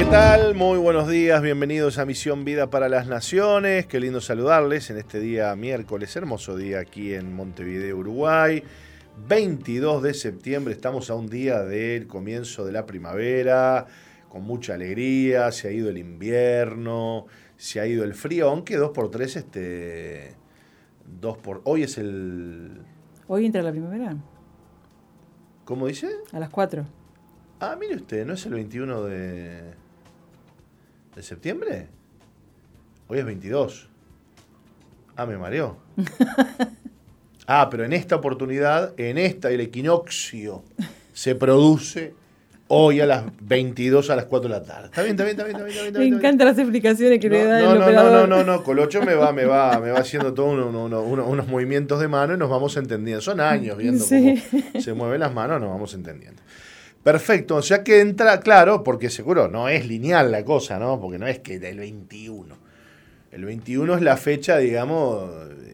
¿Qué tal? Muy buenos días, bienvenidos a Misión Vida para las Naciones. Qué lindo saludarles en este día miércoles, hermoso día aquí en Montevideo, Uruguay. 22 de septiembre, estamos a un día del comienzo de la primavera, con mucha alegría, se ha ido el invierno, se ha ido el frío, aunque 2 por 3 este 2 por hoy es el Hoy entra la primavera. ¿Cómo dice? A las 4. Ah, mire usted, ¿no es el 21 de de septiembre? Hoy es 22. Ah, me mareó. Ah, pero en esta oportunidad, en esta, el equinoccio se produce hoy a las 22 a las 4 de la tarde. ¿Está bien, está bien, está bien? Está bien, está bien Me encantan las explicaciones que no, le da no, el no, operador. No, no, no, Colocho me va, me va, me va haciendo todos uno, uno, uno, unos movimientos de mano y nos vamos entendiendo. Son años viendo Sí. cómo se mueven las manos, nos vamos entendiendo. Perfecto, o sea que entra, claro, porque seguro no es lineal la cosa, ¿no? Porque no es que del 21. El 21 es la fecha, digamos,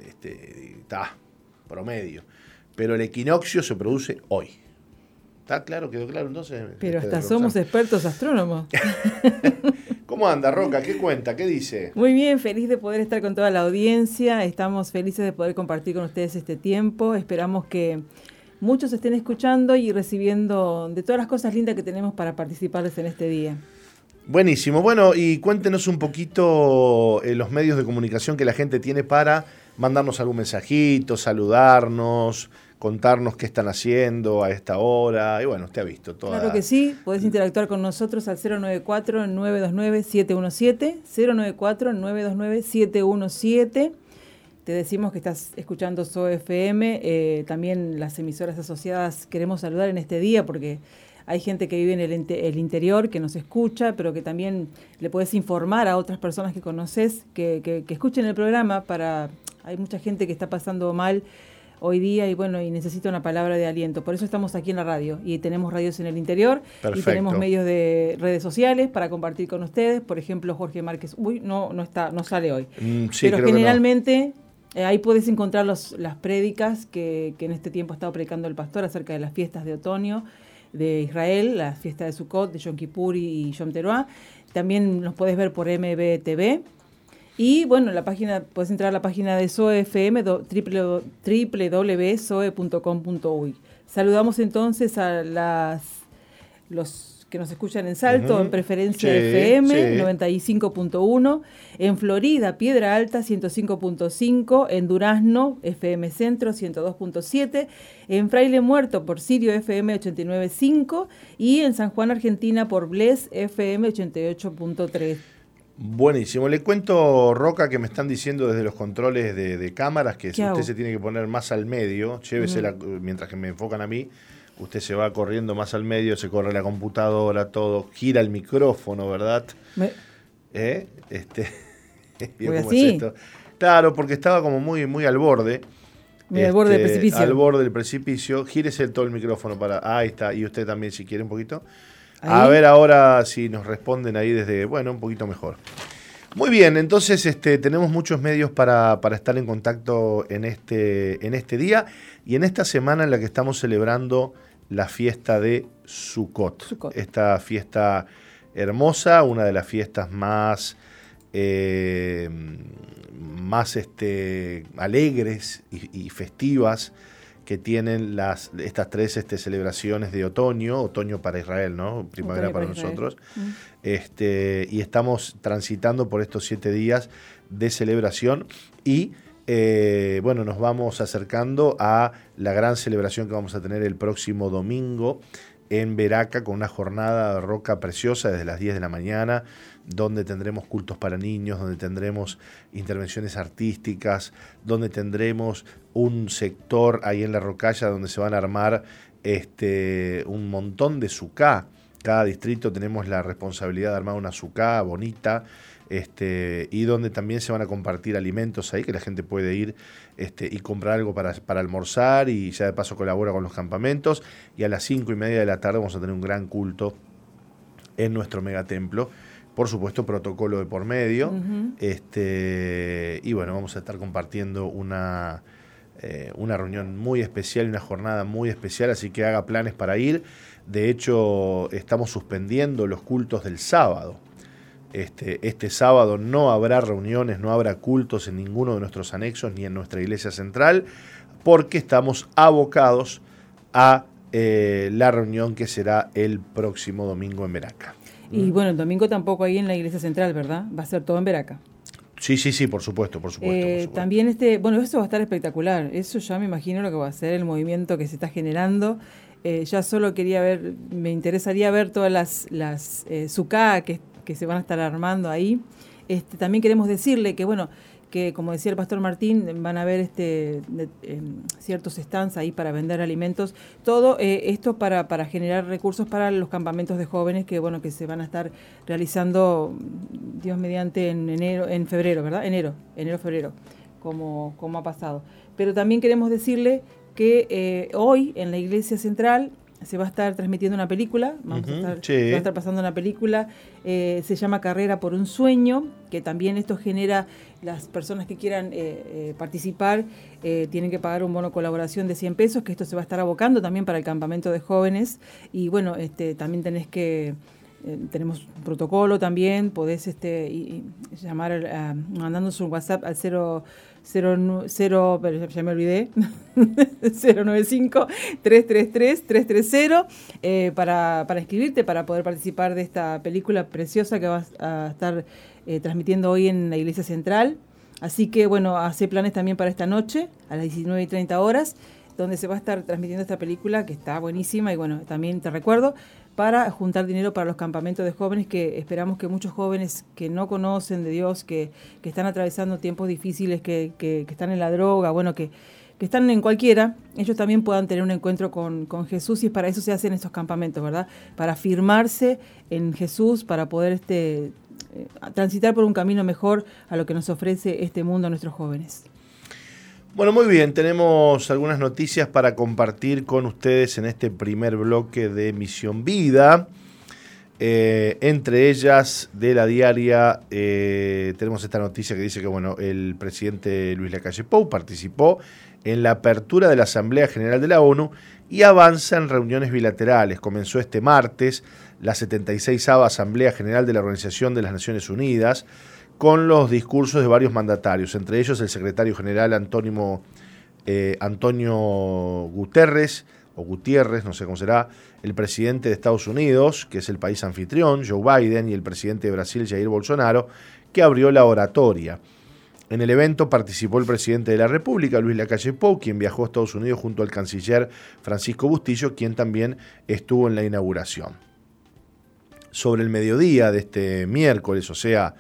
este, está, promedio. Pero el equinoccio se produce hoy. ¿Está claro? ¿Quedó claro entonces? Pero Este, hasta somos expertos astrónomos. ¿Cómo anda, Roca? ¿Qué cuenta? ¿Qué dice? Muy bien, feliz de poder estar con toda la audiencia. Estamos felices de poder compartir con ustedes este tiempo. Esperamos que muchos estén escuchando y recibiendo de todas las cosas lindas que tenemos para participarles en este día. Buenísimo. Bueno, y cuéntenos un poquito eh, los medios de comunicación que la gente tiene para mandarnos algún mensajito, saludarnos, contarnos qué están haciendo a esta hora. Y bueno, usted ha visto toda. Claro que sí, podés interactuar con nosotros al 094-929-717, 094-929-717. Te decimos que estás escuchando SOFM, eh, también las emisoras asociadas queremos saludar en este día porque hay gente que vive en el, inte- el interior que nos escucha, pero que también le puedes informar a otras personas que conoces que, que- que escuchen el programa para... Hay mucha gente que está pasando mal hoy día y bueno, y necesita una palabra de aliento. Por eso estamos aquí en la radio y tenemos radios en el interior y tenemos medios de redes sociales para compartir con ustedes. Por ejemplo, Jorge Márquez, uy, no, no está, no sale hoy. Mm, sí, Pero no. Eh, ahí puedes encontrar los, las prédicas que, que en este tiempo ha estado predicando el pastor acerca de las fiestas de otoño de Israel, la fiesta de Sukkot, de Yom Kippur y Yom Teruah. También nos puedes ver por MBTV. Y bueno, la página, puedes entrar a la página de SOEFM, do- www- www.soe.com.uy. Saludamos entonces a las los que nos escuchan en Salto, Ujú. en preferencia Sí, FM, sí. 95.1, en Florida, Piedra Alta, 105.5, en Durazno, FM Centro, 102.7, en Fraile Muerto por Sirio, FM 89.5 y en San Juan, Argentina por Bless, FM 88.3. Buenísimo. Le cuento, Roca, que me están diciendo desde los controles de, de cámaras que si ¿Qué usted hago? se tiene que poner más al medio, llévesela mientras que me enfocan a mí. Usted se va corriendo más al medio, se corre la computadora, todo, gira el micrófono, ¿verdad? Me- ¿Eh? Este, ¿vio Voy cómo así. es esto? Claro, porque estaba como muy, muy al borde. Muy al borde del Este, precipicio. Al borde del precipicio. Gírese todo el micrófono para. Ahí está. Y usted también, si quiere, un poquito. A ver ahora si nos responden ahí desde. Bueno, un poquito mejor. Muy bien, entonces este, tenemos muchos medios para, para estar en contacto en este, en este día y en esta semana en la que estamos celebrando la fiesta de Sukkot. Sukkot. Esta fiesta hermosa, una de las fiestas más, eh, más este, alegres y, y festivas que tienen las, estas tres este, celebraciones de otoño, otoño para Israel, ¿no? Primavera para, nosotros. Mm. Este, y estamos transitando por estos siete días de celebración y eh, bueno, nos vamos acercando a la gran celebración que vamos a tener el próximo domingo en Veraca con una jornada roca preciosa desde las 10 de la mañana, donde tendremos cultos para niños, donde tendremos intervenciones artísticas, donde tendremos un sector ahí en la rocalla donde se van a armar este, un montón de sucá. Cada distrito tenemos la responsabilidad de armar una sucá bonita, este, y donde también se van a compartir alimentos ahí, que la gente puede ir este, y comprar algo para, para almorzar y ya de paso colabora con los campamentos. Y a las cinco y media de la tarde vamos a tener un gran culto en nuestro megatemplo. Por supuesto, protocolo de por medio. Este, y bueno, vamos a estar compartiendo una, eh, una reunión muy especial y una jornada muy especial, así que haga planes para ir. De hecho, estamos suspendiendo los cultos del sábado. Este, este sábado no habrá reuniones, no habrá cultos en ninguno de nuestros anexos ni en nuestra iglesia central, porque estamos abocados a eh, la reunión que será el próximo domingo en Veraca. Y bueno, el domingo tampoco ahí en la iglesia central, ¿verdad? Va a ser todo en Veraca. Sí, sí, sí, por supuesto, por supuesto, eh, También este, bueno, eso va a estar espectacular. Eso ya me imagino lo que va a ser el movimiento que se está generando. Eh, ya solo quería ver, me interesaría ver todas las, las eh, que, que se van a estar armando ahí. Este, también queremos decirle que, bueno, que como decía el pastor Martín, van a haber este, em, ciertos stands ahí para vender alimentos. Todo eh, esto para, para generar recursos para los campamentos de jóvenes que bueno que se van a estar realizando, Dios mediante, en enero, en febrero, ¿verdad? Enero, enero, febrero, como, como ha pasado. Pero también queremos decirle que eh, hoy en la iglesia central se va a estar transmitiendo una película, vamos a estar, se va a estar pasando una película, eh, se llama Carrera por un Sueño, que también esto genera, las personas que quieran eh, eh, participar tienen que pagar un bono colaboración de 100 pesos, que esto se va a estar abocando también para el campamento de jóvenes, y bueno, este, también tenés que... tenemos un protocolo también, podés este, llamar mandando su WhatsApp al 0 0, pero ya me olvidé, 095-333-330 eh, para, para escribirte, para poder participar de esta película preciosa que vas a estar eh, transmitiendo hoy en la Iglesia Central. Así que bueno, hace planes también para esta noche, a las 19 y 30 horas, donde se va a estar transmitiendo esta película que está buenísima y bueno, también te recuerdo, para juntar dinero para los campamentos de jóvenes, que esperamos que muchos jóvenes que no conocen de Dios, que, que están atravesando tiempos difíciles, que, que, están en la droga, bueno, que, que están en cualquiera, ellos también puedan tener un encuentro con, con, Jesús y para eso se hacen estos campamentos, ¿verdad? Para afirmarse en Jesús, para poder este, eh, transitar por un camino mejor a lo que nos ofrece este mundo a nuestros jóvenes. Bueno, muy bien, tenemos algunas noticias para compartir con ustedes en este primer bloque de Misión Vida. Eh, entre ellas de la diaria eh, tenemos esta noticia que dice que bueno, el presidente Luis Lacalle Pou participó en la apertura de la Asamblea General de la ONU y avanza en reuniones bilaterales. Comenzó este martes la 76 Asamblea General de la Organización de las Naciones Unidas con los discursos de varios mandatarios, entre ellos el secretario general Antonio, eh, Antonio Guterres, o Gutiérrez, no sé cómo será, el presidente de Estados Unidos, que es el país anfitrión, Joe Biden, y el presidente de Brasil, Jair Bolsonaro, que abrió la oratoria. En el evento participó el presidente de la República, Luis Lacalle Pou, quien viajó a Estados Unidos junto al canciller Francisco Bustillo, quien también estuvo en la inauguración. Sobre el mediodía de este miércoles, o sea,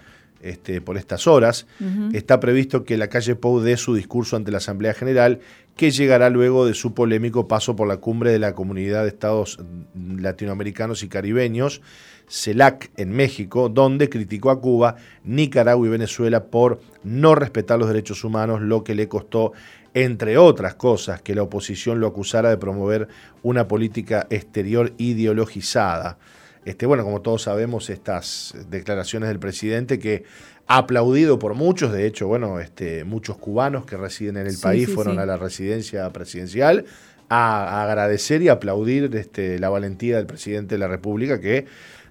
este, por estas horas. Está previsto que la calle Pou dé su discurso ante la Asamblea General, que llegará luego de su polémico paso por la cumbre de la Comunidad de Estados Latinoamericanos y Caribeños, CELAC, en México, donde criticó a Cuba, Nicaragua y Venezuela por no respetar los derechos humanos, lo que le costó entre otras cosas, que la oposición lo acusara de promover una política exterior ideologizada. Este, bueno, como todos sabemos, estas declaraciones del presidente que ha aplaudido por muchos, de hecho, bueno, este, muchos cubanos que residen en el país fueron a la residencia presidencial a, agradecer y aplaudir este, la valentía del presidente de la República que,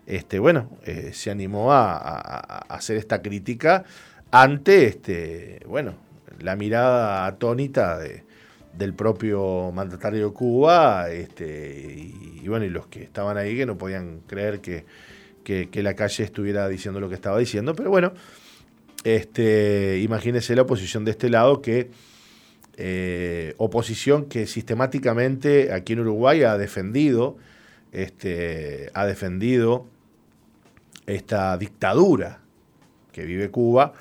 este, bueno, eh, se animó a, hacer esta crítica ante, este, bueno, la mirada atónita de, del propio mandatario de Cuba, este, y, bueno, y los que estaban ahí que no podían creer que, la calle estuviera diciendo lo que estaba diciendo, pero bueno, este, imagínese la oposición de este lado que eh, oposición que sistemáticamente aquí en Uruguay ha defendido, este, ha defendido esta dictadura que vive Cuba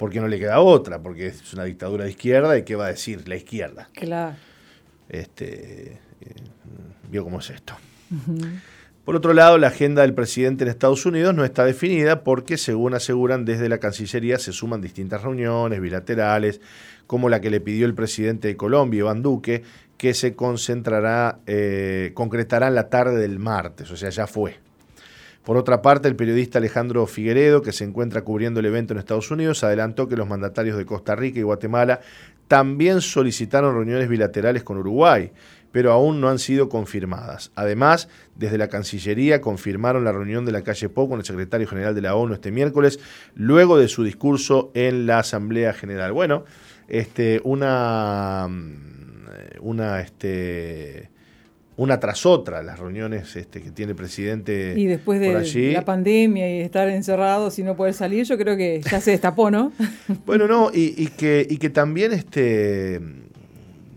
porque no le queda otra, porque es una dictadura de izquierda y qué va a decir la izquierda. Claro. Este, eh, vio cómo es esto. Por otro lado, la agenda del presidente en Estados Unidos no está definida porque, según aseguran desde la Cancillería, se suman distintas reuniones bilaterales, como la que le pidió el presidente de Colombia, Iván Duque, que se concentrará, eh, concretará en la tarde del martes, o sea, ya fue. Por otra parte, el periodista Alejandro Figueredo, que se encuentra cubriendo el evento en Estados Unidos, adelantó que los mandatarios de Costa Rica y Guatemala también solicitaron reuniones bilaterales con Uruguay, pero aún no han sido confirmadas. Además, desde la Cancillería confirmaron la reunión de la calle Pou con el secretario general de la ONU este miércoles, luego de su discurso en la Asamblea General. Bueno, este, una, una, este, una tras otra las reuniones este, que tiene el presidente. Y después de la pandemia y estar encerrado sin no poder salir, yo creo que ya se destapó, ¿no? bueno, no, y, que, y que también, este,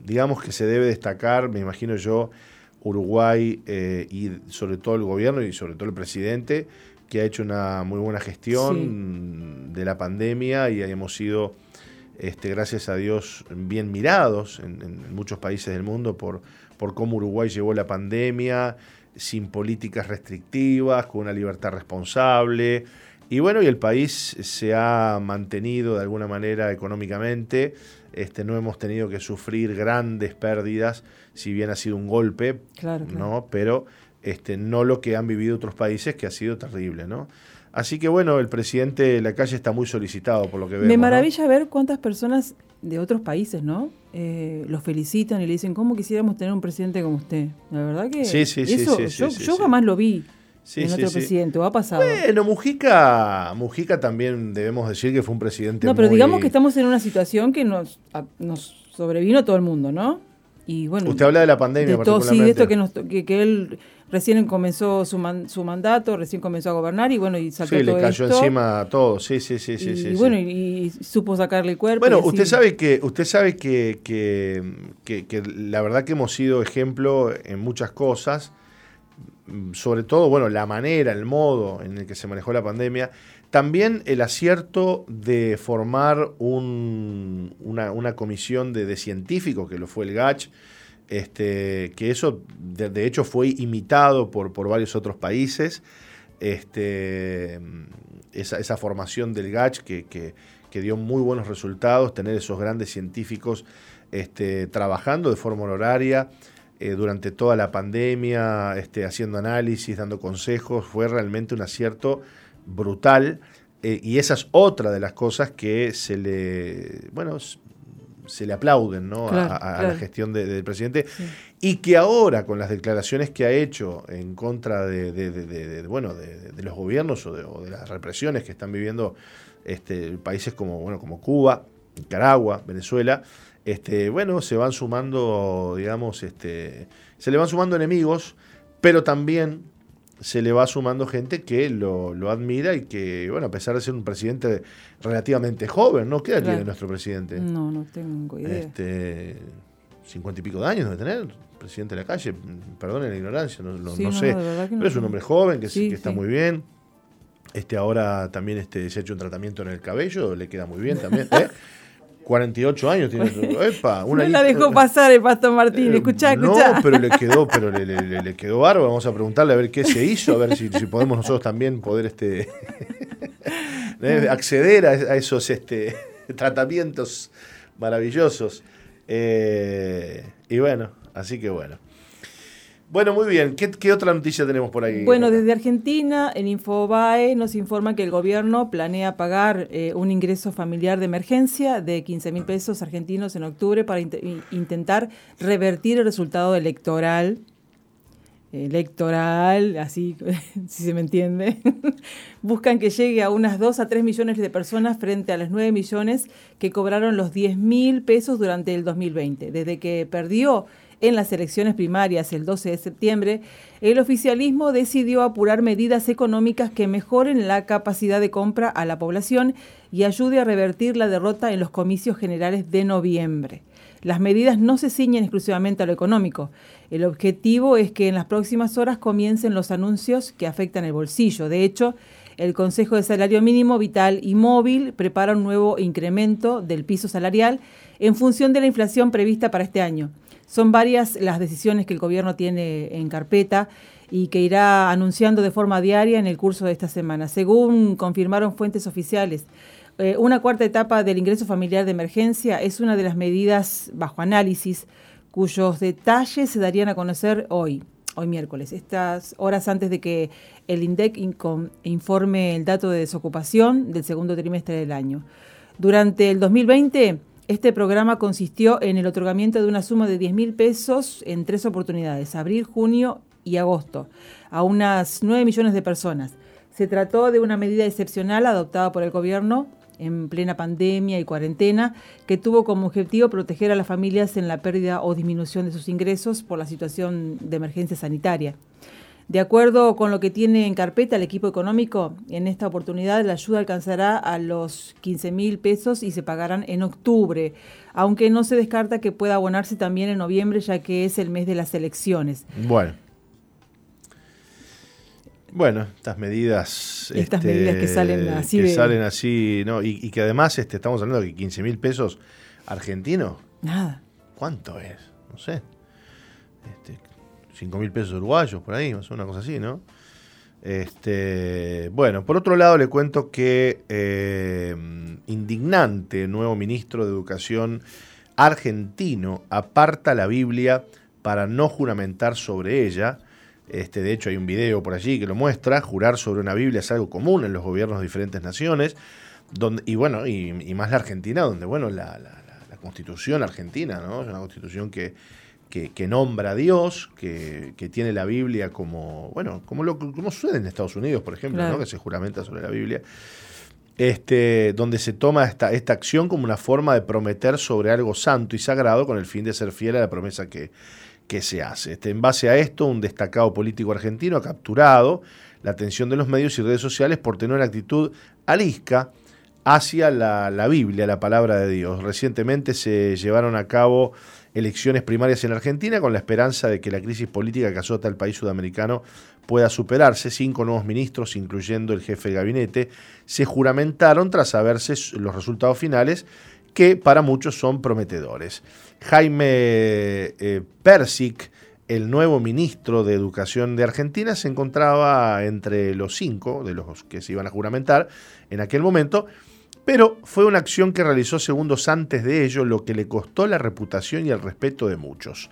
digamos que se debe destacar, me imagino yo, Uruguay eh, y sobre todo el gobierno y sobre todo el presidente, que ha hecho una muy buena gestión de la pandemia y hemos sido este, gracias a Dios, bien mirados en, muchos países del mundo por, por cómo Uruguay llevó la pandemia sin políticas restrictivas, con una libertad responsable. Y bueno, y el país se ha mantenido de alguna manera económicamente. Este, no hemos tenido que sufrir grandes pérdidas, si bien ha sido un golpe, ¿no? Pero este, no lo que han vivido otros países, que ha sido terrible, ¿no? Así que bueno, el presidente de la calle está muy solicitado por lo que vemos. Me maravilla ver cuántas personas de otros países, ¿no? Eh, los felicitan y le dicen, ¿cómo quisiéramos tener un presidente como usted? La verdad que sí, sí, eso, sí, yo, yo jamás lo vi. en otro presidente, ¿o ha pasado? Bueno, Mujica, Mujica también debemos decir que fue un presidente. No, pero digamos que estamos en una situación que nos, nos sobrevino a todo el mundo, ¿no? Y bueno, Usted habla de la pandemia, de todo, Sí, de esto que, nos, que, que él recién comenzó su, su mandato, recién comenzó a gobernar y bueno, y saltó sí, le cayó encima a todo, sí, sí, sí, sí. Y, bueno, y, supo sacarle el cuerpo. Bueno, usted sabe que, usted sabe que, que, la verdad que hemos sido ejemplo en muchas cosas, sobre todo, bueno, la manera, el modo en el que se manejó la pandemia, también el acierto de formar un, una, una, comisión de, de científicos, que lo fue el GACH, este, que eso de, hecho fue imitado por, varios otros países, este, esa, formación del GACH que, dio muy buenos resultados, tener esos grandes científicos este, trabajando de forma honoraria eh, durante toda la pandemia, haciendo análisis, dando consejos, fue realmente un acierto brutal. Eh, y esa es otra de las cosas que se le, bueno, se le aplauden ¿no? a, la gestión del presidente. Y que ahora con las declaraciones que ha hecho en contra de, bueno de, los gobiernos o, de, las represiones que están viviendo este, países como bueno como Cuba Nicaragua Venezuela este, bueno se van sumando digamos este, se le van sumando enemigos pero también se le va sumando gente que lo, admira y que, bueno, a pesar de ser un presidente relativamente joven, ¿no? ¿Qué edad tiene nuestro presidente? No, no tengo idea. Este, cincuenta y pico de años debe tener, presidente de la calle, perdone la ignorancia, no, no, sé. pero es un hombre joven que, que está muy bien. Este ahora también este, se ha hecho un tratamiento en el cabello, le queda muy bien también. ¿eh? 48 años tiene. Epa, una no la dejó pasar el Pastor Martín, escuchá, escuchá. No, pero le quedó, pero le, le, quedó bárbaro. Vamos a preguntarle a ver qué se hizo, a ver si, si podemos nosotros también poder este eh, acceder a, esos este, tratamientos maravillosos. Eh, y bueno, así que bueno. Bueno, muy bien. ¿Qué, otra noticia tenemos por ahí? Bueno, desde Argentina, en Infobae nos informa que el gobierno planea pagar eh, un ingreso familiar de emergencia de 15 mil pesos argentinos en octubre para intentar revertir el resultado electoral. Electoral, así, si se me entiende. Buscan que llegue a unas 2 a 3 millones de personas frente a las 9 millones que cobraron los 10 mil pesos durante el 2020. Desde que perdió en las elecciones primarias el 12 de septiembre, el oficialismo decidió apurar medidas económicas que mejoren la capacidad de compra a la población y ayude a revertir la derrota en los comicios generales de noviembre. Las medidas no se ciñen exclusivamente a lo económico. El objetivo es que en las próximas horas comiencen los anuncios que afectan el bolsillo. De hecho, el Consejo de Salario Mínimo Vital y Móvil prepara un nuevo incremento del piso salarial en función de la inflación prevista para este año. Son varias las decisiones que el gobierno tiene en carpeta y que irá anunciando de forma diaria en el curso de esta semana. Según confirmaron fuentes oficiales, eh, una cuarta etapa del ingreso familiar de emergencia es una de las medidas bajo análisis cuyos detalles se darían a conocer hoy. hoy miércoles, estas horas antes de que el INDEC informe el dato de desocupación del segundo trimestre del año. Durante el 2020, este programa consistió en el otorgamiento de una suma de 10 mil pesos en tres oportunidades, abril, junio y agosto, a unas 9 millones de personas. Se trató de una medida excepcional adoptada por el gobierno en plena pandemia y cuarentena, que tuvo como objetivo proteger a las familias en la pérdida o disminución de sus ingresos por la situación de emergencia sanitaria. De acuerdo con lo que tiene en carpeta el equipo económico, en esta oportunidad la ayuda alcanzará a los 15 mil pesos y se pagarán en octubre, aunque no se descarta que pueda abonarse también en noviembre, ya que es el mes de las elecciones. Bueno. Bueno, estas medidas. Estas medidas que salen este, así. Que salen así, ¿no? Y, que además este, estamos hablando de que 15 mil pesos argentinos. Nada. ¿Cuánto es? No sé. Este, 5 mil pesos uruguayos, por ahí, una cosa así, ¿no? Este, bueno, por otro lado le cuento que eh, indignante nuevo ministro de Educación argentino aparta la Biblia para no juramentar sobre ella. Este, de hecho, hay un video por allí que lo muestra. Jurar sobre una Biblia es algo común en los gobiernos de diferentes naciones. Donde, y bueno, y, más la Argentina, donde bueno, la, constitución argentina, ¿no? Es una constitución que, que, nombra a Dios, que, tiene la Biblia como, bueno, como lo como sucede en Estados Unidos, por ejemplo, ¿no? que se juramenta sobre la Biblia. Este, donde se toma esta, esta acción como una forma de prometer sobre algo santo y sagrado con el fin de ser fiel a la promesa que, que se hace. Este, en base a esto, un destacado político argentino ha capturado la atención de los medios y redes sociales por tener una actitud alisca hacia la, la Biblia, la palabra de Dios. Recientemente se llevaron a cabo elecciones primarias en Argentina con la esperanza de que la crisis política que azota al país sudamericano pueda superarse. Cinco nuevos ministros, incluyendo el jefe de gabinete, se juramentaron tras saberse los resultados finales que para muchos son prometedores. Jaime eh, Persic, el nuevo ministro de Educación de Argentina, se encontraba entre los cinco de los que se iban a juramentar en aquel momento, pero fue una acción que realizó segundos antes de ello, lo que le costó la reputación y el respeto de muchos.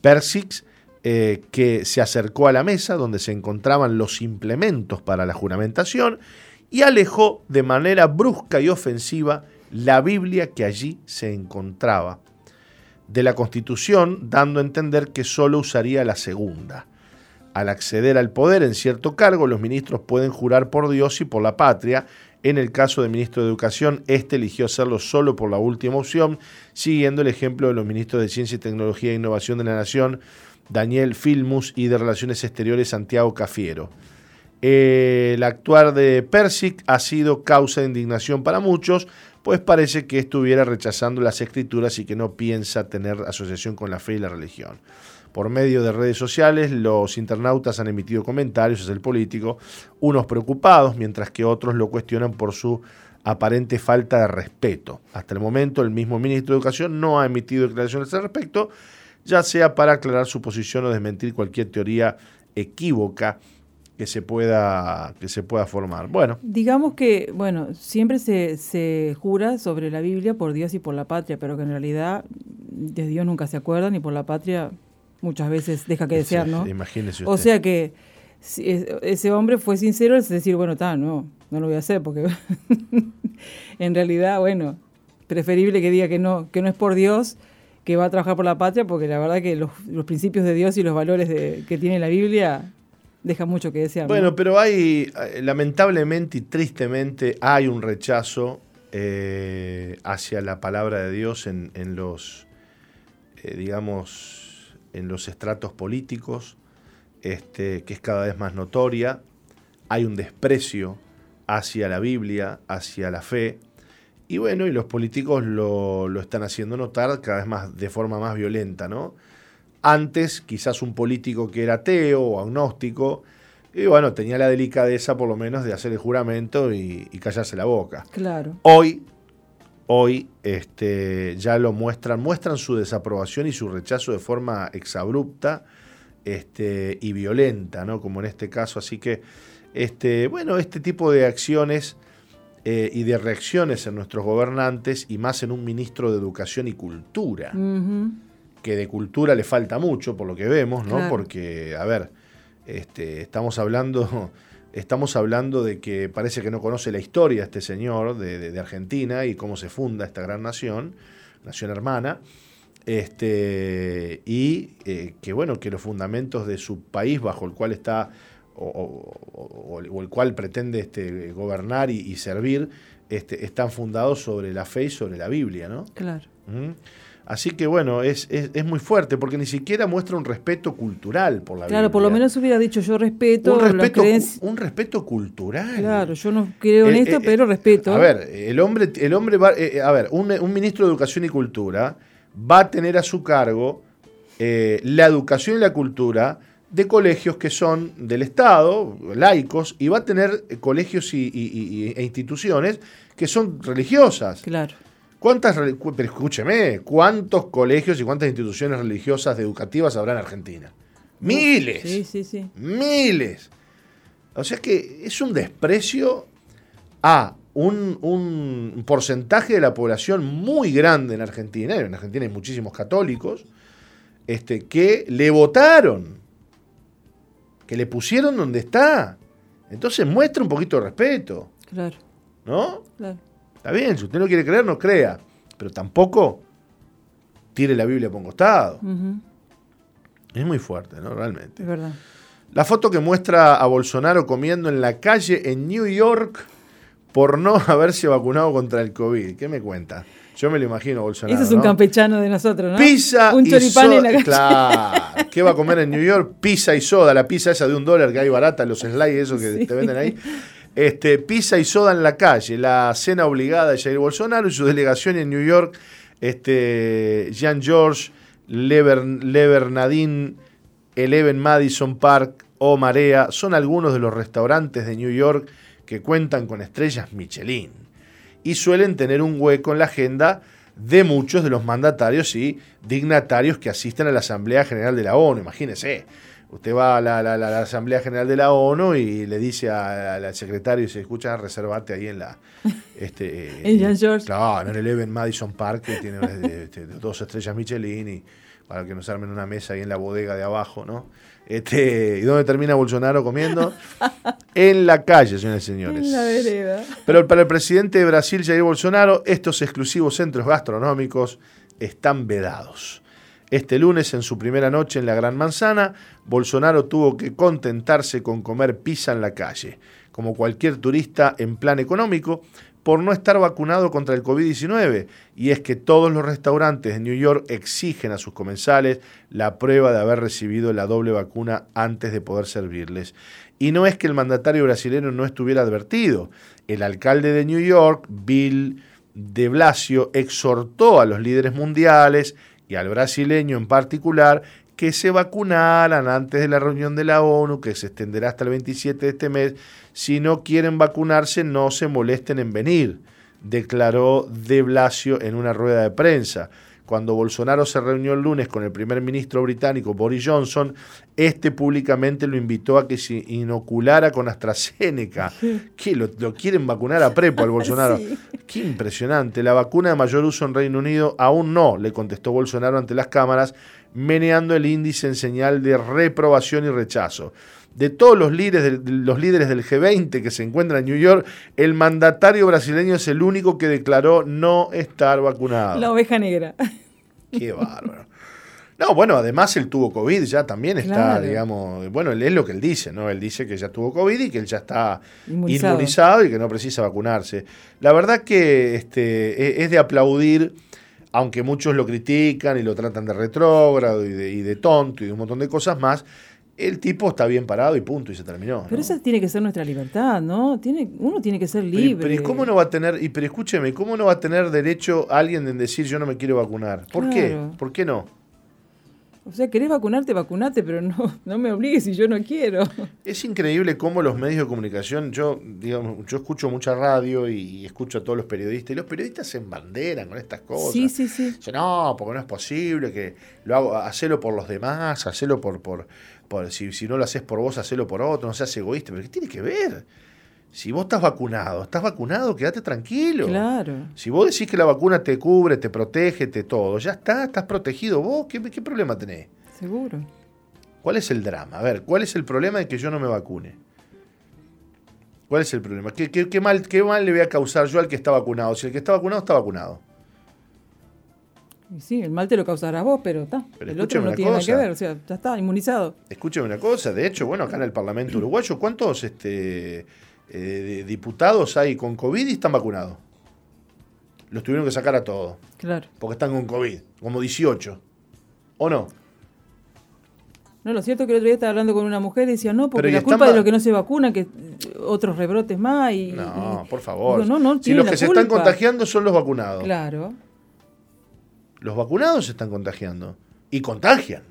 Persic, eh, que se acercó a la mesa donde se encontraban los implementos para la juramentación y alejó de manera brusca y ofensiva la Biblia que allí se encontraba de la Constitución, dando a entender que solo usaría la segunda. Al acceder al poder en cierto cargo, los ministros pueden jurar por Dios y por la patria. En el caso del ministro de Educación, este eligió hacerlo solo por la última opción, siguiendo el ejemplo de los ministros de Ciencia y Tecnología e Innovación de la Nación, Daniel Filmus, y de Relaciones Exteriores, Santiago Cafiero. El actuar de Persic ha sido causa de indignación para muchos, pues parece que estuviera rechazando las escrituras y que no piensa tener asociación con la fe y la religión. Por medio de redes sociales, los internautas han emitido comentarios hacia el político, unos preocupados, mientras que otros lo cuestionan por su aparente falta de respeto. Hasta el momento, el mismo ministro de Educación no ha emitido declaraciones al respecto, ya sea para aclarar su posición o desmentir cualquier teoría equívoca que se pueda, que se pueda formar. Bueno. Digamos que, bueno, siempre se, se jura sobre la Biblia por Dios y por la patria, pero que en realidad de Dios nunca se acuerdan y por la patria muchas veces deja que desear, ¿no? Imagínese O sea que si ese hombre fue sincero es decir, bueno, está, no, no lo voy a hacer porque en realidad, bueno, preferible que diga que no, que no es por Dios, que va a trabajar por la patria, porque la verdad que los, los principios de Dios y los valores de, que tiene la Biblia deja mucho que desear. Bueno, pero hay, lamentablemente y tristemente, hay un rechazo eh, hacia la palabra de Dios en, los, eh, digamos, en los estratos políticos, este, que es cada vez más notoria. Hay un desprecio hacia la Biblia, hacia la fe. Y bueno, y los políticos lo, lo están haciendo notar cada vez más de forma más violenta, ¿no? Antes, quizás un político que era ateo o agnóstico, y bueno, tenía la delicadeza por lo menos de hacer el juramento y, callarse la boca. Claro. Hoy, hoy este, ya lo muestran, muestran su desaprobación y su rechazo de forma exabrupta este, y violenta, ¿no? Como en este caso. Así que, este, bueno, este tipo de acciones eh, y de reacciones en nuestros gobernantes, y más en un ministro de Educación y Cultura que de cultura le falta mucho, por lo que vemos, ¿no? Porque, a ver, este, estamos hablando estamos hablando de que parece que no conoce la historia este señor de, Argentina y cómo se funda esta gran nación, nación hermana, este, y eh, que bueno, que los fundamentos de su país bajo el cual está o, el cual pretende este, gobernar y, servir, este, están fundados sobre la fe y sobre la Biblia, ¿no? Claro. ¿Mm? Así que bueno, es, es, muy fuerte porque ni siquiera muestra un respeto cultural por la Claro, por lo menos hubiera dicho yo respeto. Un respeto, un respeto cultural. Claro, yo no creo en eh, esto, eh, pero respeto. A ver, el hombre, el hombre va, eh, a ver, un, un, ministro de Educación y Cultura va a tener a su cargo la educación y la cultura de colegios que son del Estado, laicos, y va a tener colegios y, e instituciones que son religiosas. Claro. ¿Cuántas, pero escúcheme, cuántos colegios y cuántas instituciones religiosas educativas habrá en Argentina? Miles. Sí, sí, sí. Miles. O sea que es un desprecio a un, porcentaje de la población muy grande en Argentina, en Argentina hay muchísimos católicos, este, que le votaron, que le pusieron donde está. Entonces muestra un poquito de respeto. Claro. ¿No? Claro. Está bien, si usted no quiere creer, no crea. Pero tampoco tire la Biblia por un costado. Es muy fuerte, ¿no? Realmente. Es verdad. La foto que muestra a Bolsonaro comiendo en la calle en New York por no haberse vacunado contra el COVID. ¿Qué me cuenta? Yo me lo imagino Bolsonaro. Ese es un campechano de nosotros, ¿no? Pizza un choripán en la calle. Claro. ¿Qué va a comer en New York? Pizza y soda. La pizza esa de un dólar que hay barata, los slides esos que te venden ahí. Este, pizza y soda en la calle, la cena obligada de Jair Bolsonaro y su delegación en New York, este, Jean George, Lever, Nadine, Eleven Madison Park o Marea son algunos de los restaurantes de New York que cuentan con estrellas Michelin y suelen tener un hueco en la agenda de muchos de los mandatarios y dignatarios que asisten a la Asamblea General de la ONU. Imagínense, Usted va a la, Asamblea General de la ONU y le dice al secretario y se escucha, reservate ahí en la... Este, en Jan George. Claro, en el Even Madison Park, que tiene este, dos estrellas Michelin y para que nos armen una mesa ahí en la bodega de abajo, ¿no? Este, ¿Y dónde termina Bolsonaro comiendo? en la calle, señores y señores. En la vereda. Pero para el presidente de Brasil, Jair Bolsonaro, estos exclusivos centros gastronómicos están vedados. Este lunes, en su primera noche en la Gran Manzana, Bolsonaro tuvo que contentarse con comer pizza en la calle, como cualquier turista en plan económico, por no estar vacunado contra el COVID-19. Y es que todos los restaurantes de New York exigen a sus comensales la prueba de haber recibido la doble vacuna antes de poder servirles. Y no es que el mandatario brasileño no estuviera advertido. El alcalde de New York, Bill de Blasio, exhortó a los líderes mundiales y al brasileño en particular que se vacunaran antes de la reunión de la ONU, que se extenderá hasta el 27 de este mes. Si no quieren vacunarse, no se molesten en venir, declaró De Blasio en una rueda de prensa. Cuando Bolsonaro se reunió el lunes con el primer ministro británico Boris Johnson, este públicamente lo invitó a que se inoculara con AstraZeneca. ¿Qué? ¿Lo, quieren vacunar a prepo al Bolsonaro? Qué impresionante. La vacuna de mayor uso en Reino Unido aún no, le contestó Bolsonaro ante las cámaras, meneando el índice en señal de reprobación y rechazo de todos los líderes, los líderes del G20 que se encuentran en New York, el mandatario brasileño es el único que declaró no estar vacunado. La oveja negra. Qué bárbaro. No, bueno, además él tuvo COVID, ya también está, digamos, bueno, es lo que él dice, ¿no? Él dice que ya tuvo COVID y que él ya está inmunizado, y que no precisa vacunarse. La verdad que este, e, es de aplaudir, aunque muchos lo critican y lo tratan de retrógrado y de, y de tonto y de un montón de cosas más, el tipo está bien parado y punto, y se terminó. Pero esa tiene que ser nuestra libertad, ¿no? Tiene, uno tiene que ser libre. Pero, cómo no va a tener, y pero escúcheme, ¿cómo no va a tener derecho alguien en decir yo no me quiero vacunar? ¿Por qué? ¿Por qué no? O sea, querés vacunarte, vacunate, pero no, no me obligues si yo no quiero. Es increíble cómo los medios de comunicación, yo, digamos, yo escucho mucha radio y escucho a todos los periodistas, y los periodistas se embanderan con estas cosas. Sí, sí, sí. Dicen, no, porque no es posible, que lo hago, hacelo por los demás, hacelo por, por, si, si no lo haces por vos, hacelo por otro, no seas egoísta. Pero ¿qué tiene que ver? Si vos estás vacunado, estás vacunado, quédate tranquilo. Claro. Si vos decís que la vacuna te cubre, te protege, te todo, ya está, estás protegido. ¿Vos qué, qué problema tenés? Seguro. ¿Cuál es el drama? A ver, ¿cuál es el problema de que yo no me vacune? ¿Cuál es el problema? ¿Qué, qué, qué mal, ¿Qué mal le voy a causar yo al que está vacunado? Si el que está vacunado está vacunado. Y sí, el mal te lo causarás vos, pero está. El otro no tiene nada que ver, o sea, ya está, inmunizado. Escúcheme una cosa, de hecho, bueno, acá en el Parlamento Uruguayo, ¿cuántos este, eh, diputados hay con COVID y están vacunados? Los tuvieron que sacar a todos, Claro. porque están con COVID, como 18. ¿O no? No, lo cierto es que el otro día estaba hablando con una mujer y decía, no, porque la culpa de va- lo que no se vacuna, que eh, otros rebrotes más y... No, y- por favor. Digo, no, no, si los que se están contagiando son los vacunados. Claro. Los vacunados se están contagiando. Y contagian.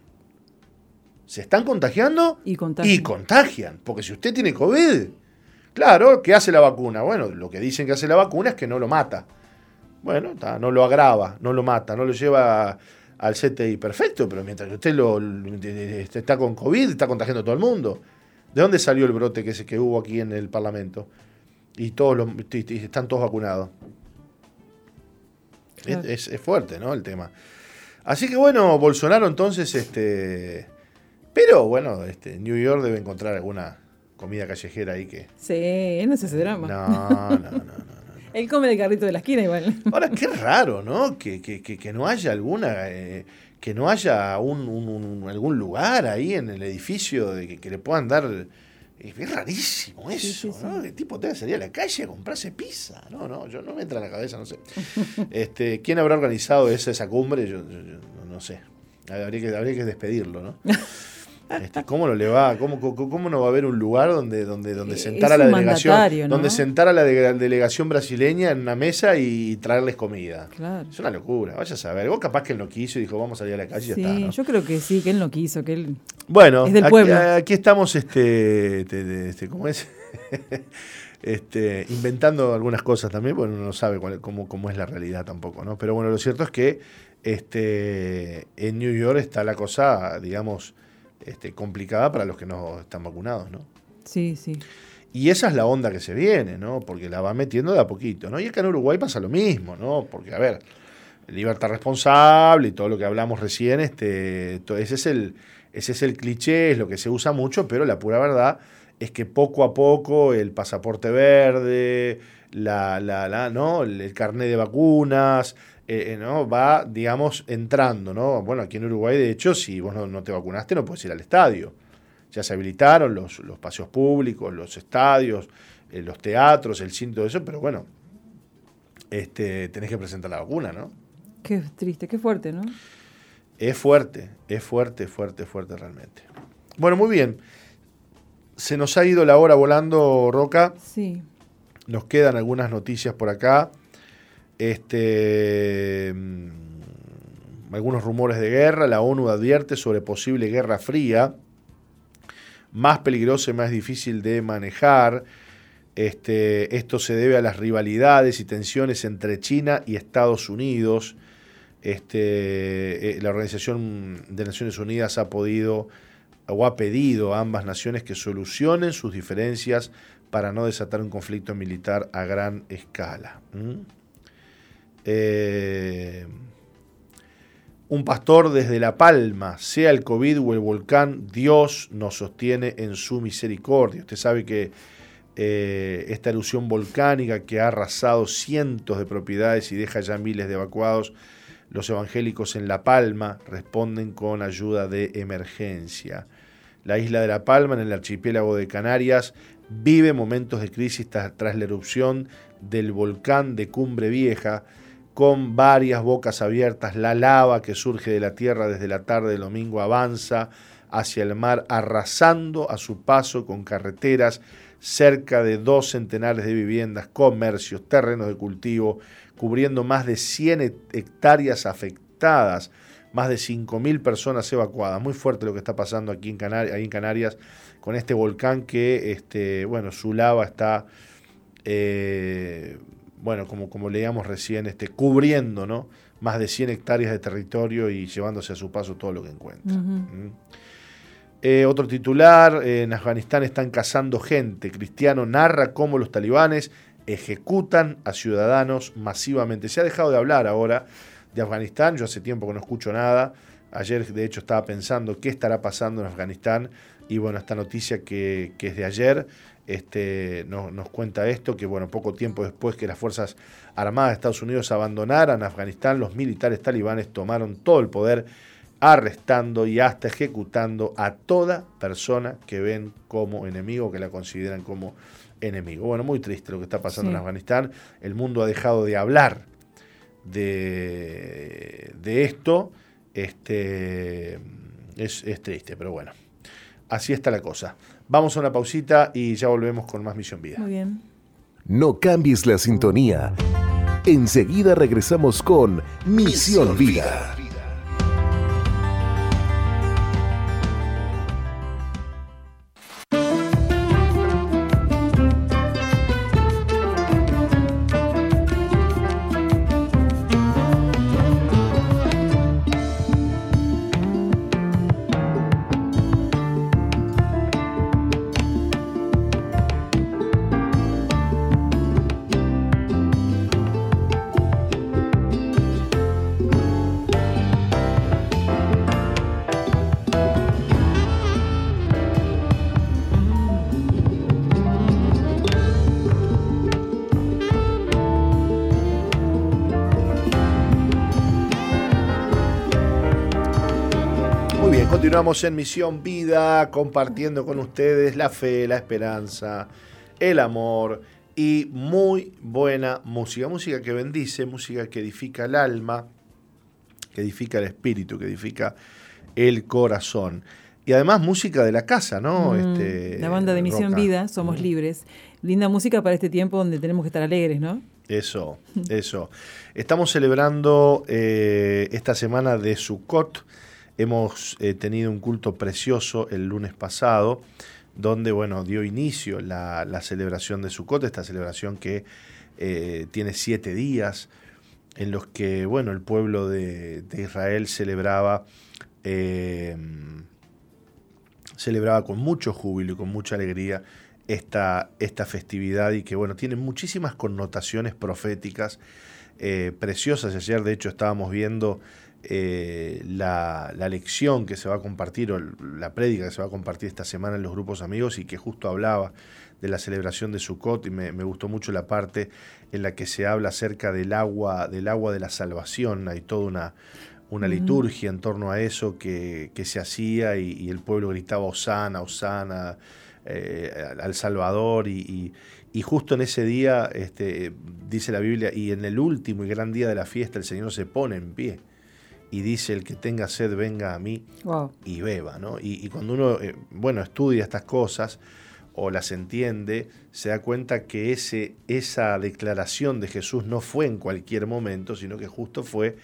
Se están contagiando Y contagian. y contagian. Porque si usted tiene COVID, claro, ¿qué hace la vacuna? Bueno, lo que dicen que hace la vacuna es que no lo mata. Bueno, no lo agrava, no lo mata, no lo lleva al CTI. Perfecto, pero mientras usted lo, lo- está con COVID, está contagiando a todo el mundo. ¿De dónde salió el brote que, se, que hubo aquí en el Parlamento? Y todos los, y están todos vacunados. Es, Claro. es- es fuerte, ¿no? El tema. Así que bueno, Bolsonaro entonces, este. Pero bueno, este, New York debe encontrar alguna comida callejera ahí que. Sí, él no se hace drama. No, no, no, no. no. Él come el carrito de la esquina igual. Ahora, qué raro, ¿no? Que, que, que, que no haya alguna. eh, que no haya un, un- un- algún lugar ahí en el edificio de que, que le puedan dar. Es, rarísimo eso, Sí, sí, sí. ¿no? El tipo debe salir a la calle a comprarse pizza. No, no, yo no me entra en la cabeza, no sé. Este, ¿Quién habrá organizado esa, esa cumbre? Yo, yo- yo no, no sé. Habría que, habría que despedirlo, ¿no? Este, ¿Cómo no le va? ¿Cómo, cómo, cómo no va a haber un lugar donde, donde, donde Es sentar a la delegación, donde sentar a la de- delegación brasileña en una mesa y traerles comida? Claro. Es una locura, vaya a saber. Vos capaz que él no quiso y dijo, vamos a salir a la calle y ya está. ¿no? yo creo que sí, que él no quiso, que él... Bueno, Es del aquí, estamos, este, te- te- este, ¿cómo es? este, inventando algunas cosas también, bueno, uno no sabe cuál- cómo, cómo es la realidad tampoco, ¿no? Pero bueno, lo cierto es que este, en New York está la cosa, digamos, este, complicada para los que no están vacunados, ¿no? Sí, sí. Y esa es la onda que se viene, ¿no? Porque la va metiendo de a poquito, ¿no? Y acá en Uruguay pasa lo mismo, ¿no? Porque, a ver, libertad responsable y todo lo que hablamos recién, este, to- ese es el, ese es el cliché, es lo que se usa mucho, pero la pura verdad es que poco a poco el pasaporte verde, la, la, la, ¿no? el, el carnet de vacunas, eh, eh, ¿no? va, digamos, entrando, ¿no? Bueno, aquí en Uruguay, de hecho, si vos no, no te vacunaste, no puedes ir al estadio. Ya se habilitaron los, los paseos públicos, los estadios, eh, los teatros, el cine, todo eso, pero bueno, este, tenés que presentar la vacuna, ¿no? Qué triste, qué fuerte, ¿no? Es fuerte, es fuerte, fuerte, fuerte realmente. Bueno, muy bien. Se nos ha ido la hora volando, Roca. Sí. Nos quedan algunas noticias por acá. Este, mm, algunos rumores de guerra. La ONU advierte sobre posible guerra fría. Más peligrosa y más difícil de manejar. Este, esto se debe a las rivalidades y tensiones entre China y Estados Unidos. Este, eh, la Organización de Naciones Unidas ha podido o ha pedido a ambas naciones que solucionen sus diferencias para no desatar un conflicto militar a gran escala. Eh, un pastor desde La Palma, sea el COVID o el volcán, Dios nos sostiene en su misericordia. Usted sabe que eh, esta erupción volcánica que ha arrasado cientos de propiedades y deja ya miles de evacuados, los evangélicos en La Palma responden con ayuda de emergencia. La isla de La Palma, en el archipiélago de Canarias, vive momentos de crisis tras, tras la erupción del volcán de Cumbre Vieja, con varias bocas abiertas. La lava que surge de la tierra desde la tarde del domingo avanza hacia el mar, arrasando a su paso con carreteras, cerca de dos centenares de viviendas, comercios, terrenos de cultivo, cubriendo más de 100 hectáreas afectadas, más de 5.000 personas evacuadas. Muy fuerte lo que está pasando aquí en, Canarias con este volcán que, este, bueno, su lava está, eh, bueno, como, como leíamos recién, este, cubriendo, ¿no? Más de 100 hectáreas de territorio y llevándose a su paso todo lo que encuentra. ¿Mm? Eh, otro titular, en Afganistán están cazando gente. Cristiano narra cómo los talibanes ejecutan a ciudadanos masivamente. Se ha dejado de hablar ahora de Afganistán, yo hace tiempo que no escucho nada. Ayer de hecho estaba pensando qué estará pasando en Afganistán y bueno, esta noticia que, es de ayer este, nos, cuenta esto, que bueno, poco tiempo después que las Fuerzas Armadas de Estados Unidos abandonaran Afganistán, los militares talibanes tomaron todo el poder arrestando y hasta ejecutando a toda persona que ven como enemigo, que la consideran como enemigo. Bueno, muy triste lo que está pasando en Afganistán. El mundo ha dejado de hablar de, de esto. Este, es, es triste, pero bueno, así está la cosa. Vamos a una pausita y ya volvemos con más Misión Vida. Muy bien. No cambies la sintonía. Enseguida regresamos con Misión Vida. Continuamos en Misión Vida, compartiendo con ustedes la fe, la esperanza, el amor y muy buena música. Música que bendice, música que edifica el alma, que edifica el espíritu, que edifica el corazón. Y además música de la casa, ¿no? Mm, este, la banda de Misión Vida, Somos mm. Libres. Linda música para este tiempo donde tenemos que estar alegres, ¿no? Eso, eso. Estamos celebrando eh, esta semana de Sukkot Hemos eh, tenido un culto precioso el lunes pasado, donde bueno, dio inicio la, celebración de Sukkot, esta celebración que eh, tiene siete días, en los que bueno, el pueblo de, Israel celebraba, eh, celebraba con mucho júbilo y con mucha alegría esta, esta festividad y que bueno, tiene muchísimas connotaciones proféticas preciosas. Ayer de hecho estábamos viendo eh, la, lección que se va a compartir o la prédica que se va a compartir esta semana en los grupos amigos y que justo hablaba de la celebración de Sukkot y me, gustó mucho la parte en la que se habla acerca del agua, del agua de la salvación. Hay toda una, una liturgia en torno a eso que, se hacía y, el pueblo gritaba Osana, Osana eh, al Salvador. Y, justo en ese día, este, dice la Biblia, y en el último y gran día de la fiesta el Señor se pone en pie y dice el que tenga sed venga a mí y beba, ¿no? Y, cuando uno, eh, bueno, estudia estas cosas o las entiende, se da cuenta que ese, esa declaración de Jesús no fue en cualquier momento, sino que justo fue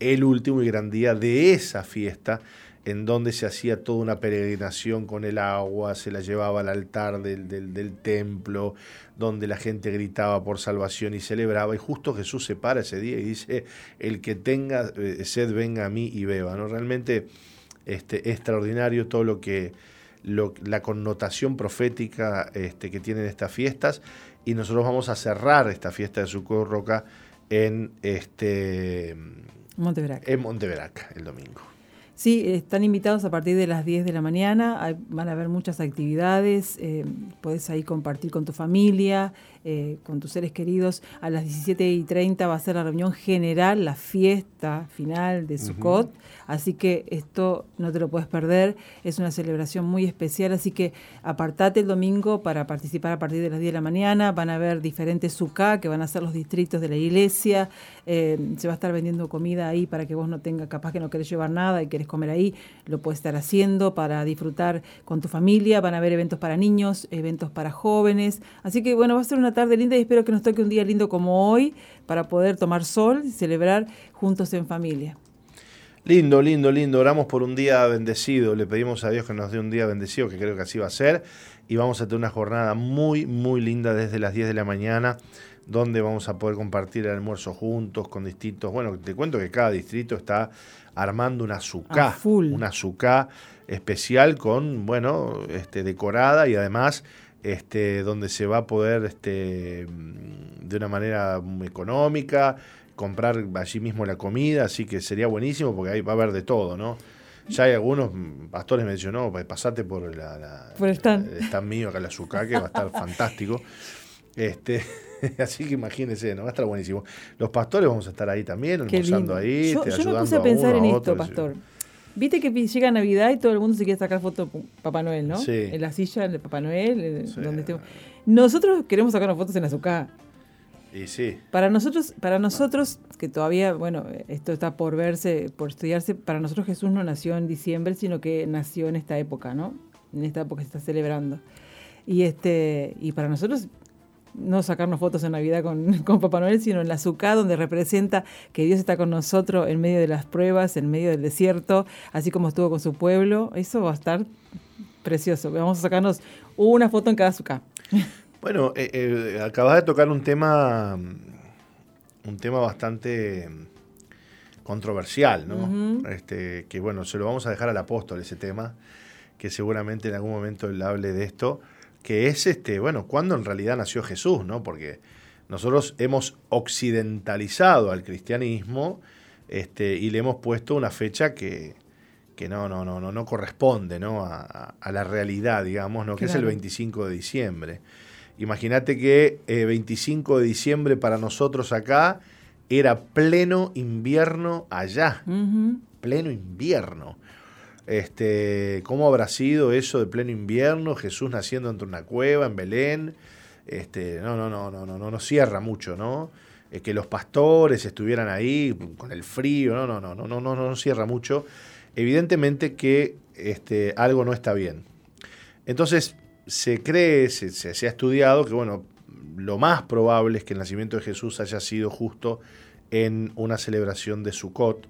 el último y gran día de esa fiesta en donde se hacía toda una peregrinación con el agua, se la llevaba al altar del, del, templo, donde la gente gritaba por salvación y celebraba, y justo Jesús se para ese día y dice, el que tenga eh, sed venga a mí y beba. ¿no? Realmente este, extraordinario todo lo que, lo, la connotación profética este, que tienen estas fiestas, y nosotros vamos a cerrar esta fiesta de Sucor Roca en, este, Monteverac. en Monteverac el domingo. Sí, están invitados a partir de las 10 de la mañana, van a haber muchas actividades, eh, puedes ahí compartir con tu familia, eh, con tus seres queridos. A las 17 y 30 va a ser la reunión general, la fiesta final de Sukkot. Así que esto no te lo puedes perder. Es una celebración muy especial. Así que apartate el domingo para participar a partir de las 10 de la mañana. Van a haber diferentes sukkah que van a ser los distritos de la iglesia. Eh, se va a estar vendiendo comida ahí para que vos no tengas, capaz que no querés llevar nada y querés comer ahí. Lo puedes estar haciendo para disfrutar con tu familia. Van a haber eventos para niños, eventos para jóvenes. Así que bueno, va a ser una tarde linda y espero que nos toque un día lindo como hoy para poder tomar sol y celebrar juntos en familia. Lindo, lindo, lindo. Oramos por un día bendecido. Le pedimos a Dios que nos dé un día bendecido, que creo que así va a ser. y vamos a tener una jornada muy, muy linda desde las 10 de la mañana donde vamos a poder compartir el almuerzo juntos con distintos. Bueno, te cuento que cada distrito está armando una azúcar, una azúcar especial con, bueno, este, decorada y además este, donde se va a poder este, de una manera económica comprar allí mismo la comida, así que sería buenísimo porque ahí va a haber de todo, ¿no? Ya hay algunos pastores me mencionó, pasate por, la, por el stand. mío acá, la azúcar, que va a estar fantástico. Este, así que imagínense, ¿no? Va a estar buenísimo. Los pastores vamos a estar ahí también, almorzando ahí, yo, yo me puse a pensar en esto, pastor. Viste que llega Navidad y todo el mundo se quiere sacar fotos de Papá Noel, ¿no? Sí. En la silla de Papá Noel, donde estemos. Nosotros queremos sacarnos fotos en azúcar. Y sí. Para nosotros, para nosotros, que todavía, bueno, esto está por verse, por estudiarse, para nosotros Jesús no nació en diciembre, sino que nació en esta época, ¿no? En esta época se está celebrando. Y este, y para nosotros no sacarnos fotos en Navidad con, con Papá Noel, sino en la azúcar, donde representa que Dios está con nosotros en medio de las pruebas, en medio del desierto, así como estuvo con su pueblo. Eso va a estar precioso. Vamos a sacarnos una foto en cada azúcar. Bueno, eh, eh, acabas de tocar un tema, un tema bastante controversial, ¿no? este, que bueno, se lo vamos a dejar al apóstol ese tema, que seguramente en algún momento él hable de esto que es este, bueno, cuando en realidad nació Jesús, ¿no? Porque nosotros hemos occidentalizado al cristianismo este, y le hemos puesto una fecha que, que no, no, no, no, no corresponde ¿no? A, la realidad, digamos, ¿no? que es el 25 de diciembre. Imagínate que eh, 25 de diciembre para nosotros acá era pleno invierno allá, pleno invierno. Este, ¿Cómo habrá sido eso de pleno invierno? Jesús naciendo entre una cueva en Belén. Este, no, no, no, no, no, no, no cierra mucho, ¿no? que los pastores estuvieran ahí con el frío, no, no, no, no, no, no, no cierra mucho. Evidentemente que este, algo no está bien. Entonces, se cree, se, se, ha estudiado que, bueno, lo más probable es que el nacimiento de Jesús haya sido justo en una celebración de Sukkot,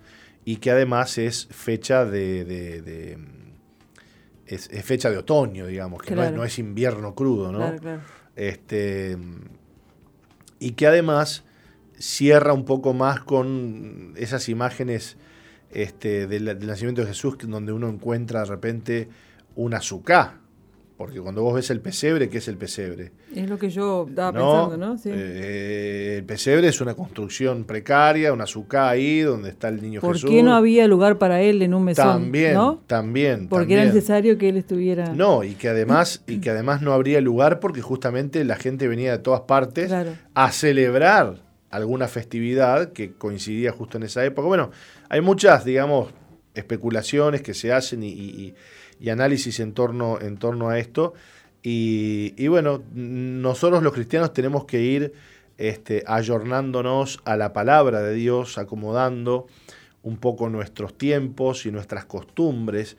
y que además es fecha de, es, fecha de otoño, digamos, que no, es, invierno crudo, ¿no? Este, y que además cierra un poco más con esas imágenes este, del, del, nacimiento de Jesús, donde uno encuentra de repente un azúcar, porque cuando vos ves el pesebre, ¿qué es el pesebre? Es lo que yo estaba pensando, ¿no? Eh, el pesebre es una construcción precaria, una azúcar ahí donde está el niño Jesús. ¿Por qué no había lugar para él en un mesón? También, también. Porque era necesario que él estuviera. No, y que además, y que además no habría lugar porque justamente la gente venía de todas partes a celebrar alguna festividad que coincidía justo en esa época. Bueno, hay muchas, digamos, especulaciones que se hacen y y análisis en torno, en torno a esto. Y, bueno, nosotros los cristianos tenemos que ir este, ayornándonos a la palabra de Dios, acomodando un poco nuestros tiempos y nuestras costumbres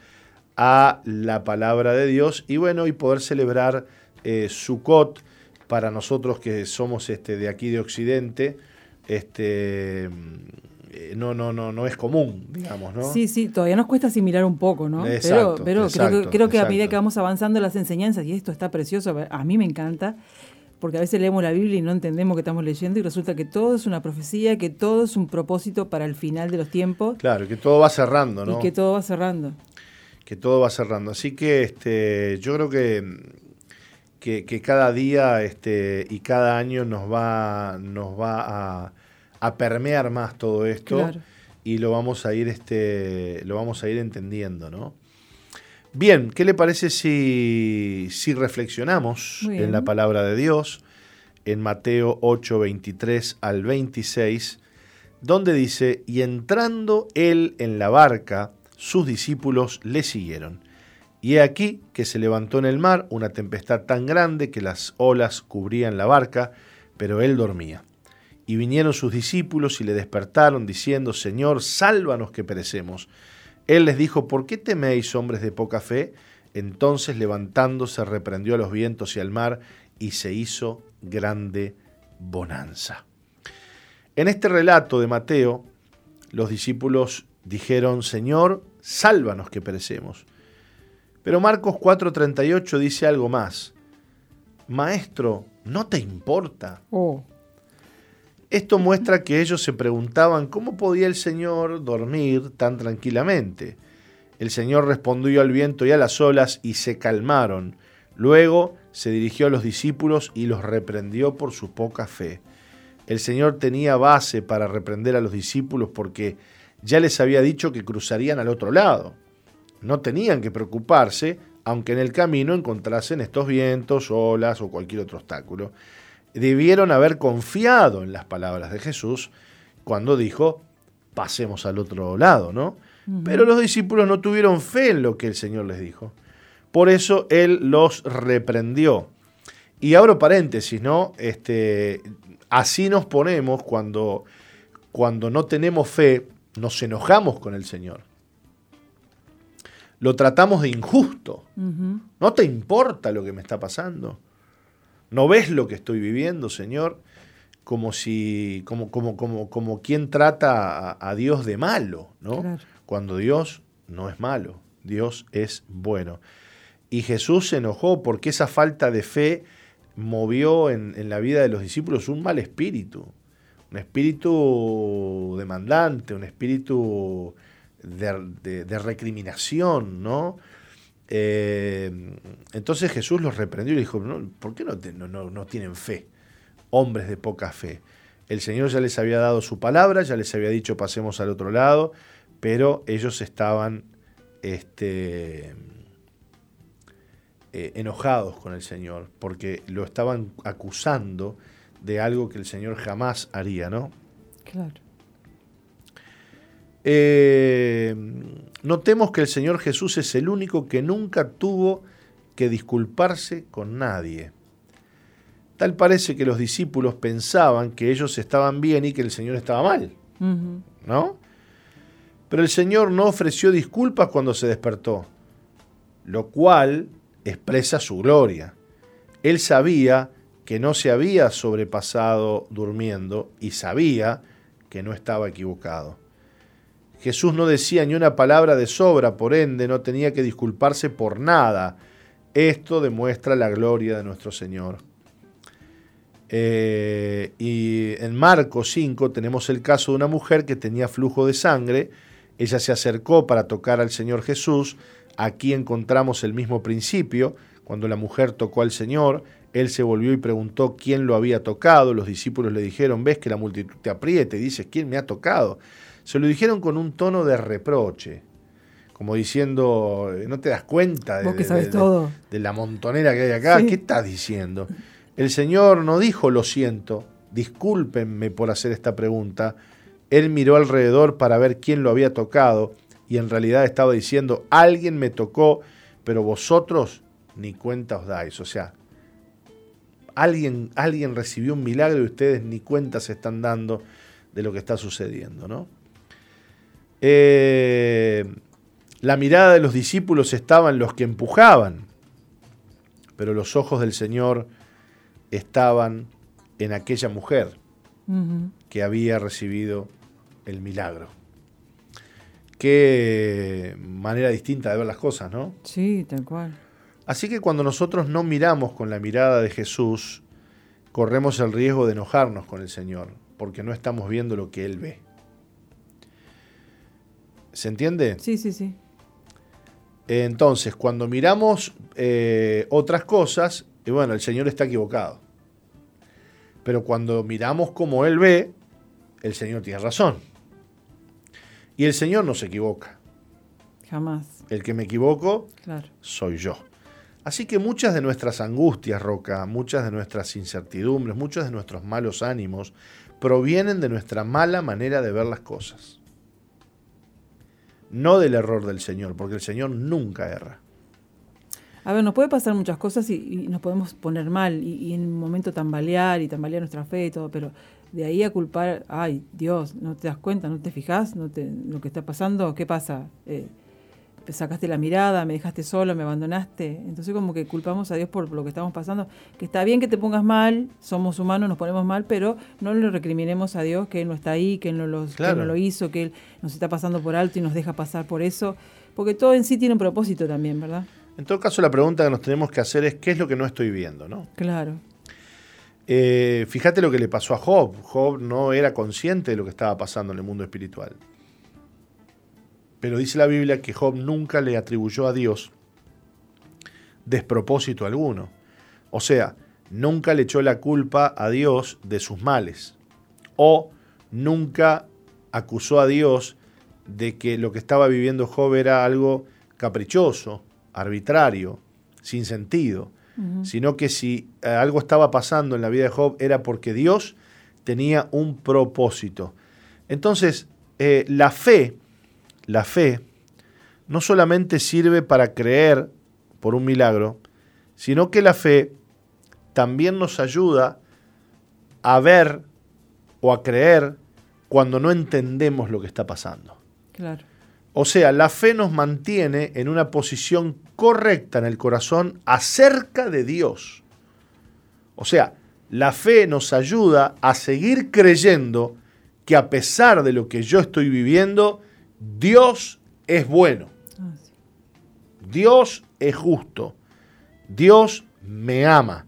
a la palabra de Dios y bueno, y poder celebrar eh, Sukkot para nosotros que somos este, de aquí de Occidente, este, eh, no, no, no, no es común, digamos, ¿no? Sí, sí, todavía nos cuesta asimilar un poco, ¿no? pero, pero creo, que, a medida que vamos avanzando las enseñanzas, y esto está precioso, a mí me encanta, porque a veces leemos la Biblia y no entendemos que estamos leyendo y resulta que todo es una profecía, que todo es un propósito para el final de los tiempos. Claro, que todo va cerrando, ¿no? Y que todo va cerrando. Que todo va cerrando. Así que este, yo creo que, que, cada día este, y cada año nos va, nos va a a permear más todo esto y lo vamos a ir este lo vamos a ir entendiendo, ¿no? Bien, ¿qué le parece si, si reflexionamos en la palabra de Dios en Mateo 8, 23 al 26, donde dice, y entrando él en la barca, sus discípulos le siguieron. Y he aquí que se levantó en el mar una tempestad tan grande que las olas cubrían la barca, pero él dormía. Y vinieron sus discípulos y le despertaron, diciendo, Señor, sálvanos que perecemos. Él les dijo, ¿por qué teméis, hombres de poca fe? Entonces levantándose reprendió a los vientos y al mar, y se hizo grande bonanza. En este relato de Mateo, los discípulos dijeron, Señor, sálvanos que perecemos. Pero Marcos 4:38 dice algo más. Maestro, ¿no te importa? Oh. Esto muestra que ellos se preguntaban cómo podía el Señor dormir tan tranquilamente. El Señor respondió al viento y a las olas y se calmaron. Luego se dirigió a los discípulos y los reprendió por su poca fe. El Señor tenía base para reprender a los discípulos porque ya les había dicho que cruzarían al otro lado. No tenían que preocuparse, aunque en el camino encontrasen estos vientos, olas o cualquier otro obstáculo debieron haber confiado en las palabras de Jesús cuando dijo, pasemos al otro lado, ¿no? Pero los discípulos no tuvieron fe en lo que el Señor les dijo. Por eso Él los reprendió. Y abro paréntesis, ¿no? Este, así nos ponemos cuando, cuando no tenemos fe, nos enojamos con el Señor. Lo tratamos de injusto. No te importa lo que me está pasando. ¿No ves lo que estoy viviendo, Señor? Como si, como, como, como, como quien trata a, Dios de malo, ¿no? Cuando Dios no es malo, Dios es bueno. Y Jesús se enojó porque esa falta de fe movió en, la vida de los discípulos un mal espíritu, un espíritu demandante, un espíritu de, de recriminación, ¿no? Eh, entonces Jesús los reprendió y dijo, ¿por qué no, no, tienen fe? Hombres de poca fe. El Señor ya les había dado su palabra, ya les había dicho pasemos al otro lado, pero ellos estaban este, eh, enojados con el Señor, porque lo estaban acusando de algo que el Señor jamás haría, ¿no? Claro. Eh, notemos que el Señor Jesús es el único que nunca tuvo que disculparse con nadie. Tal parece que los discípulos pensaban que ellos estaban bien y que el Señor estaba mal. ¿No? Pero el Señor no ofreció disculpas cuando se despertó, lo cual expresa su gloria. Él sabía que no se había sobrepasado durmiendo y sabía que no estaba equivocado. Jesús no decía ni una palabra de sobra, por ende no tenía que disculparse por nada. Esto demuestra la gloria de nuestro Señor. Eh, y en Marcos 5 tenemos el caso de una mujer que tenía flujo de sangre. Ella se acercó para tocar al Señor Jesús. Aquí encontramos el mismo principio. Cuando la mujer tocó al Señor, él se volvió y preguntó quién lo había tocado. Los discípulos le dijeron, ves que la multitud te apriete, y dices, ¿quién me ha tocado? Se lo dijeron con un tono de reproche, como diciendo, eh, ¿no te das cuenta de, la montonera que hay acá? ¿Qué estás diciendo? El Señor no dijo, lo siento, discúlpenme por hacer esta pregunta. Él miró alrededor para ver quién lo había tocado y en realidad estaba diciendo, alguien me tocó, pero vosotros ni cuenta os dais. O sea, alguien, alguien recibió un milagro y ustedes ni cuenta se están dando de lo que está sucediendo, ¿no? Eh, la mirada de los discípulos estaba en los que empujaban, pero los ojos del Señor estaban en aquella mujer que había recibido el milagro. Qué manera distinta de ver las cosas, ¿no? Sí, tal cual. Así que cuando nosotros no miramos con la mirada de Jesús, corremos el riesgo de enojarnos con el Señor, porque no estamos viendo lo que Él ve. ¿Se entiende? Sí, sí, sí. Entonces, cuando miramos eh, otras cosas, y bueno, el Señor está equivocado. Pero cuando miramos como Él ve, el Señor tiene razón. Y el Señor no se equivoca. Jamás. El que me equivoco soy yo. Así que muchas de nuestras angustias, Roca, muchas de nuestras incertidumbres, muchos de nuestros malos ánimos provienen de nuestra mala manera de ver las cosas no del error del Señor, porque el Señor nunca erra. A ver, nos puede pasar muchas cosas y, nos podemos poner mal y, en un momento tambalear y tambalear nuestra fe y todo, pero de ahí a culpar, ay, Dios, no te das cuenta, no te fijas, no te, lo que está pasando, ¿qué pasa? Eh, sacaste la mirada, me dejaste solo, me abandonaste. Entonces como que culpamos a Dios por lo que estamos pasando. Que está bien que te pongas mal, somos humanos, nos ponemos mal, pero no le recriminemos a Dios que Él no está ahí, que Él no, los, no lo hizo, que Él nos está pasando por alto y nos deja pasar por eso. Porque todo en sí tiene un propósito también, ¿verdad? En todo caso, la pregunta que nos tenemos que hacer es qué es lo que no estoy viendo, ¿no? Claro. Eh, fíjate lo que le pasó a Job. Job no era consciente de lo que estaba pasando en el mundo espiritual. Pero dice la Biblia que Job nunca le atribuyó a Dios despropósito alguno. O sea, nunca le echó la culpa a Dios de sus males. O nunca acusó a Dios de que lo que estaba viviendo Job era algo caprichoso, arbitrario, sin sentido, sino que si eh, algo estaba pasando en la vida de Job era porque Dios tenía un propósito. Entonces, eh, la fe, la fe, no solamente sirve para creer por un milagro, sino que la fe también nos ayuda a ver o a creer cuando no entendemos lo que está pasando. Claro. O sea, la fe nos mantiene en una posición correcta en el corazón acerca de Dios. O sea, la fe nos ayuda a seguir creyendo que a pesar de lo que yo estoy viviendo, Dios es bueno. Ah. Dios es justo. Dios me ama.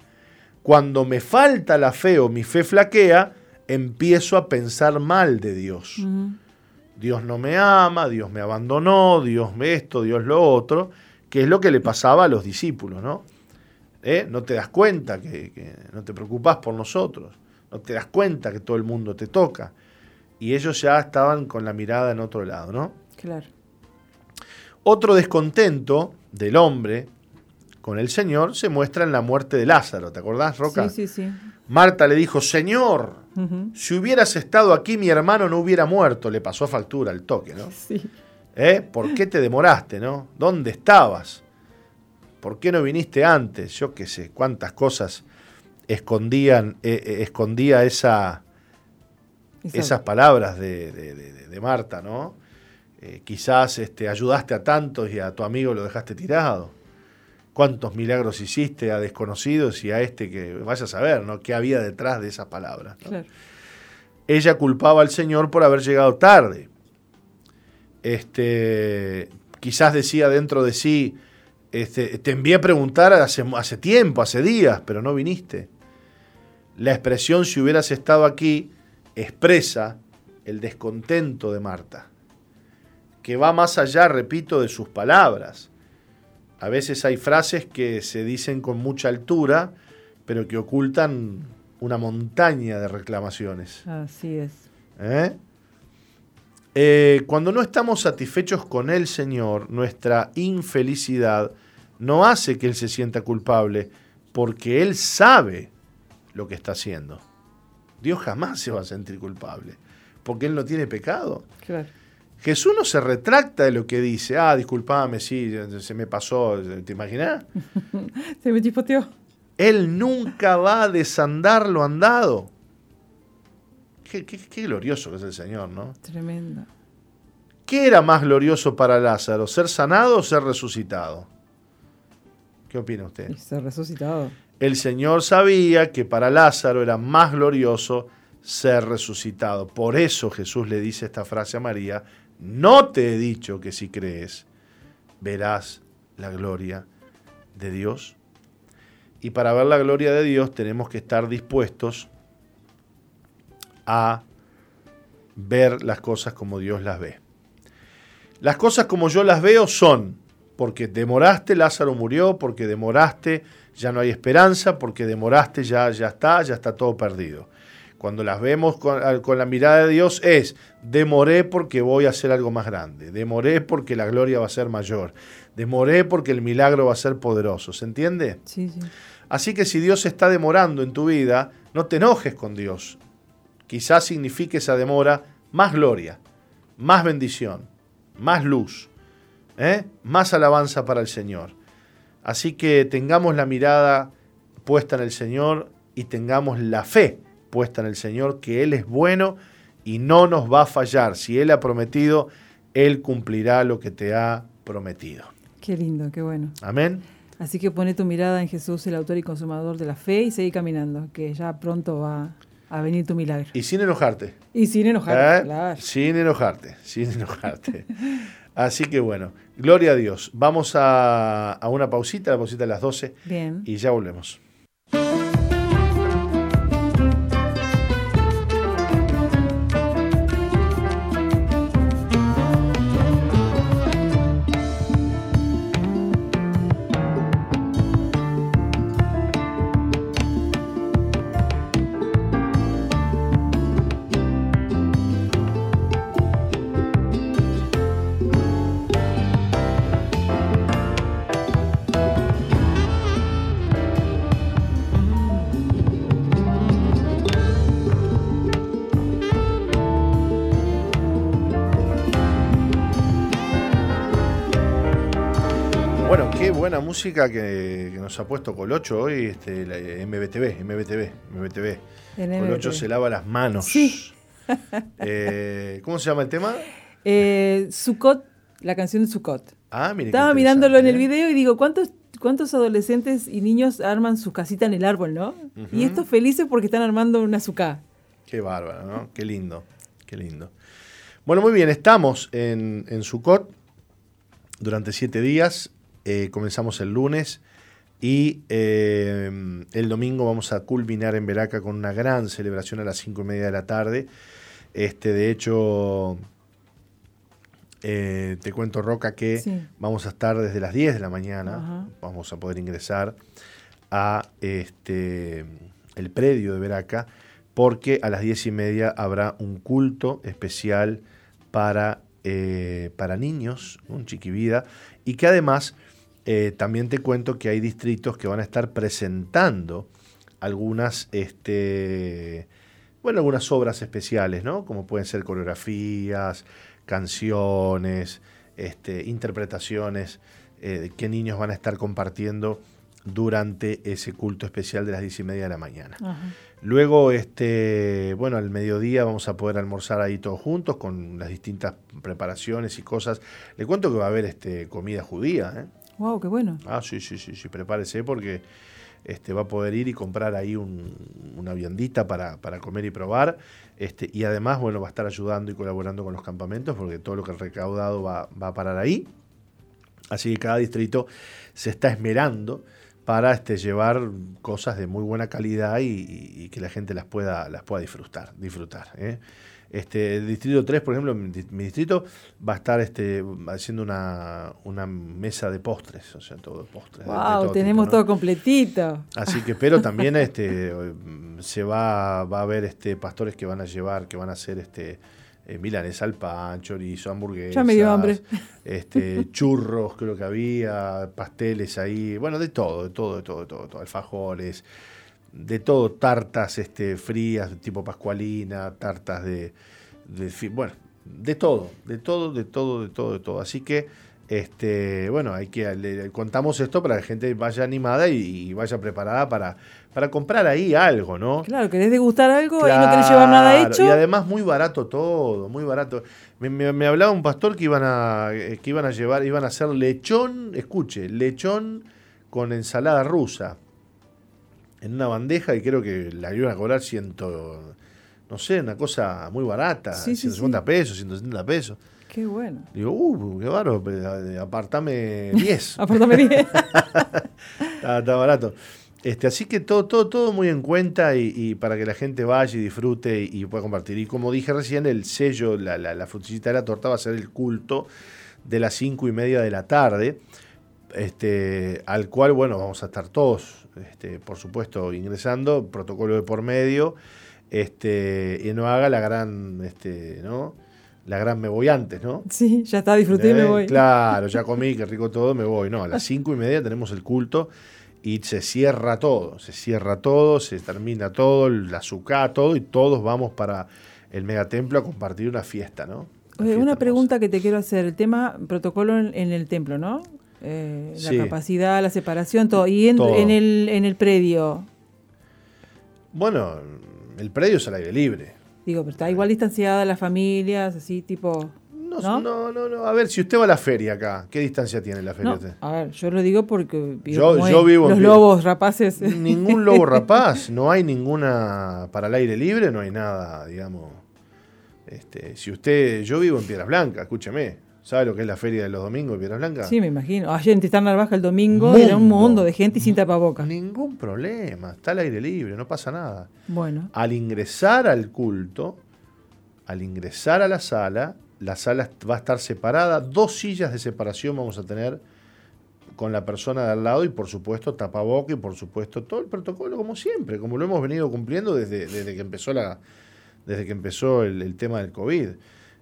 Cuando me falta la fe o mi fe flaquea, empiezo a pensar mal de Dios. Dios no me ama, Dios me abandonó, Dios me esto, Dios lo otro, que es lo que le pasaba a los discípulos, ¿no? ¿Eh? No te das cuenta que, que no te preocupas por nosotros, no te das cuenta que todo el mundo te toca. Y ellos ya estaban con la mirada en otro lado, ¿no? Claro. Otro descontento del hombre con el Señor se muestra en la muerte de Lázaro, ¿te acordás, Roca? Sí, sí, sí. Marta le dijo, Señor, si hubieras estado aquí mi hermano no hubiera muerto. Le pasó factura al toque, ¿no? Sí. ¿Eh? ¿Por qué te demoraste, no? ¿Dónde estabas? ¿Por qué no viniste antes? Yo qué sé, cuántas cosas escondían, eh, eh, escondía esa, Esa- esas palabras de, de- de- de Marta, ¿no? Eh, quizás este, ayudaste a tantos y a tu amigo lo dejaste tirado. ¿Cuántos milagros hiciste a desconocidos y a este que vaya a saber, ¿no? ¿Qué había detrás de esas palabras? ¿no? Claro. ella culpaba al Señor por haber llegado tarde. Este, quizás decía dentro de sí, este, te envié a preguntar hace, hace tiempo, hace días, pero no viniste. La expresión si hubieras estado aquí expresa el descontento de Marta, que va más allá, repito, de sus palabras. A veces hay frases que se dicen con mucha altura, pero que ocultan una montaña de reclamaciones. Así es. ¿Eh? Eh, cuando no estamos satisfechos con el Señor, nuestra infelicidad no hace que Él se sienta culpable, porque Él sabe lo que está haciendo. Dios jamás se va a sentir culpable, porque Él no tiene pecado. Claro. Jesús no se retracta de lo que dice. Ah, disculpame, sí, se me pasó. ¿Te imaginas? Se me chispoteó. Él nunca va a desandar lo andado. Qué, qué- qué glorioso que es el Señor, ¿no? Tremendo. ¿Qué era más glorioso para Lázaro? ¿Ser sanado o ser resucitado? ¿Qué opina usted? Y se ha resucitado. El Señor sabía que para Lázaro era más glorioso ser resucitado. Por eso Jesús le dice esta frase a María, no te he dicho que si crees, verás la gloria de Dios. Y para ver la gloria de Dios tenemos que estar dispuestos a ver las cosas como Dios las ve. Las cosas como yo las veo son, porque demoraste, Lázaro murió, porque demoraste, ya no hay esperanza, porque demoraste, ya, ya está, ya está todo perdido. Cuando las vemos con, la mirada de Dios es, demoré porque voy a hacer algo más grande, demoré porque la gloria va a ser mayor, demoré porque el milagro va a ser poderoso, ¿se entiende? Sí, sí. Así que si Dios está demorando en tu vida, no te enojes con Dios. Quizás signifique esa demora más gloria, más bendición, más luz, ¿eh? más alabanza para el Señor. Así que tengamos la mirada puesta en el Señor y tengamos la fe puesta en el Señor, que Él es bueno y no nos va a fallar. Si Él ha prometido, Él cumplirá lo que te ha prometido. Qué lindo, qué bueno. Amén. Así que pone tu mirada en Jesús, el autor y consumador de la fe, y seguí caminando, que ya pronto va a venir tu milagro. Y sin enojarte. Y sin enojarte, ¿Eh? claro. Sin enojarte, sin enojarte. Así que bueno, gloria a Dios. Vamos a, a una pausita, la pausita a las 12. Bien. Y ya volvemos. Música que, que nos ha puesto Colocho hoy, este, la, MBTV, MBTV, MBTV. En Colocho MBTV. se lava las manos. Sí. Eh, ¿Cómo se llama el tema? Eh, Sukkot, la canción de Sukkot. Ah, mire. Estaba mirándolo en el ¿eh? video y digo, ¿cuántos, ¿cuántos adolescentes y niños arman su casita en el árbol, no? Y estos felices porque están armando una sucá. Qué bárbaro, ¿no? Qué lindo, qué lindo. Bueno, muy bien, estamos en, en Sucot durante siete días. Eh, comenzamos el lunes y eh, el domingo vamos a culminar en Veraca con una gran celebración a las cinco y media de la tarde. Este, de hecho, eh, te cuento, Roca, que Sí. vamos a estar desde las 10 de la mañana. Ajá. Vamos a poder ingresar a este, el predio de Veraca, porque a las 10 y media habrá un culto especial para, eh, para niños, un chiquivida, y que además eh, también te cuento que hay distritos que van a estar presentando algunas, este, bueno, algunas obras especiales, ¿no? Como pueden ser coreografías, canciones, este, interpretaciones eh, que niños van a estar compartiendo durante ese culto especial de las 10 y media de la mañana. Ajá. Luego, este, bueno, al mediodía vamos a poder almorzar ahí todos juntos con las distintas preparaciones y cosas. Le cuento que va a haber este, comida judía, ¿eh? Wow, qué bueno. Ah, sí, sí, sí, sí, prepárese porque este, va a poder ir y comprar ahí un- una viandita para, para comer y probar. Este, y además, bueno, va a estar ayudando y colaborando con los campamentos porque todo lo que el recaudado va, va a parar ahí. Así que cada distrito se está esmerando para este, llevar cosas de muy buena calidad y, y- y que la gente las pueda, las pueda disfrutar. disfrutar ¿eh? Este, el distrito 3, por ejemplo, mi, di- mi distrito va a estar este, haciendo una, una mesa de postres, o sea, todo postres. de- de Wow, todo tenemos tipo, ¿no? todo completito. Así que, pero también este, se va, va a haber este, pastores que van a llevar, que van a hacer este, eh, milanesa al pan, chorizo, hamburguesas. Ya me dio hambre. Este, churros, creo que había, pasteles ahí, bueno, de todo, de todo, de todo, de todo, de todo, alfajores, de todo, tartas este, frías, tipo pascualina, tartas de, bueno, de todo, de todo, de todo, de todo, de todo. Así que, este, bueno, hay que le- contamos esto para que la gente vaya animada y, y vaya preparada para, para comprar ahí algo, ¿no? Claro, querés degustar algo y no querés llevar nada hecho. Y además muy barato todo, muy barato. Me, me- me hablaba un pastor que iban a eh, que iban a llevar, iban a hacer lechón, escuche, lechón con ensalada rusa en una bandeja y creo que la iban a cobrar ciento, no sé, una cosa muy barata, Sí, sí, 150 sí. pesos, 170 pesos. Qué bueno. Digo, uh, qué pero, eh, apartame 10. Apártame bien. Está, está barato. Este, así que todo, todo, todo muy en cuenta y, y para que la gente vaya y disfrute y, y pueda compartir. Y como dije recién, el sello, la, la, la frutillita de la torta va a ser el culto de las cinco y media de la tarde, este, al cual, bueno, vamos a estar todos, este, por supuesto, ingresando, protocolo de por medio, este, y no haga la gran, este, ¿no? La gran me voy antes, ¿no? Sí, ya está, disfruté y me voy. Claro, ya comí, qué rico todo, me voy. No, a las cinco y media tenemos el culto y se cierra todo, se cierra todo, se termina todo, el azúcar, todo, y todos vamos para el megatemplo a compartir una fiesta, ¿no? Oye, fiesta una pregunta que te quiero hacer. El tema protocolo en, en el templo, ¿no? Eh, Sí. La capacidad, la separación, todo. Y en, Todo. en el, en el predio, Bueno, el predio es al aire libre. digo, pero está igual distanciada las familias, así tipo... No, ¿No? no, no, no. A ver, si usted va a la feria acá, ¿qué distancia tiene la feria? No, usted? a ver, yo lo digo porque vivo Yo- yo vivo en los lobos rapaces. Ningún lobo rapaz, no hay ninguna para el aire libre, no hay nada, digamos. Este, si usted, yo vivo en Piedras Blancas, escúcheme, ¿Sabe lo que es la feria de los domingos de Piedras Blancas? Sí, me imagino. Ayer en Titán Narvaja el domingo era un mundo de gente y sin tapabocas. Ningún problema, está al aire libre, no pasa nada. Bueno. Al ingresar al culto, al ingresar a la sala, la sala va a estar separada, dos sillas de separación vamos a tener con la persona de al lado y por supuesto tapaboca y por supuesto todo el protocolo como siempre, como lo hemos venido cumpliendo desde, desde que empezó la desde que empezó el, el tema del COVID.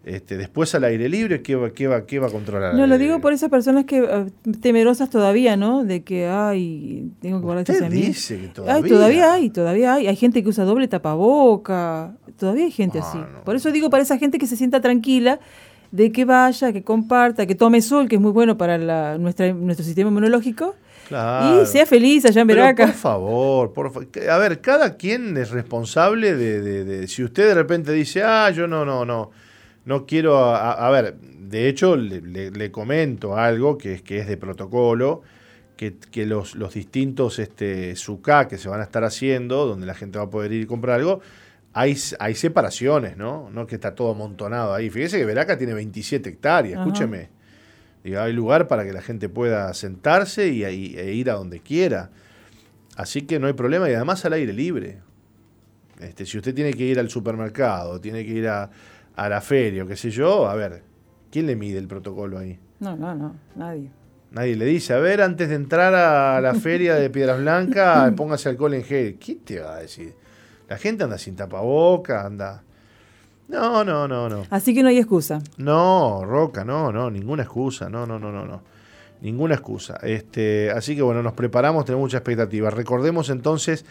Este, después al aire libre, ¿qué va, qué va, qué va a controlar? No, lo digo por esas personas que uh, temerosas todavía, ¿no? De que, ay, tengo que guardar Usted dice que todavía. Ay, todavía hay, todavía hay. Hay gente que usa doble tapaboca, todavía hay gente No, así. no. Por eso digo para esa gente que se sienta tranquila de que vaya, que comparta, que tome sol, que es muy bueno para la, nuestra, nuestro sistema inmunológico. Claro. Y sea feliz allá en Veraca. por favor, por fa- a ver, cada quien es responsable de, de- de- si usted de repente dice, ah, yo no, no, no, no quiero, a, a ver, de hecho le, le- le comento algo que es que es de protocolo, que, que los, los distintos este, SUCA que se van a estar haciendo, donde la gente va a poder ir y comprar algo, hay, hay separaciones, ¿no? No que está todo amontonado ahí. Fíjese que Veraca tiene 27 hectáreas, Ajá. escúcheme. Digo, hay lugar para que la gente pueda sentarse y, y- e ir a donde quiera. Así que no hay problema y además al aire libre. Este, si usted tiene que ir al supermercado, tiene que ir a, a la feria o qué sé yo, a ver, ¿quién le mide el protocolo ahí? No, no, no, nadie. Nadie le dice, a ver, antes de entrar a la feria de Piedras Blancas, póngase alcohol en gel. ¿Quién te va a decir? La gente anda sin tapaboca, anda... No, no, no, no. Así que no hay excusa. No, Roca, no, no, ninguna excusa, no, no, no, no, no. Ninguna excusa. Este, así que bueno, nos preparamos, tenemos mucha expectativa. Recordemos entonces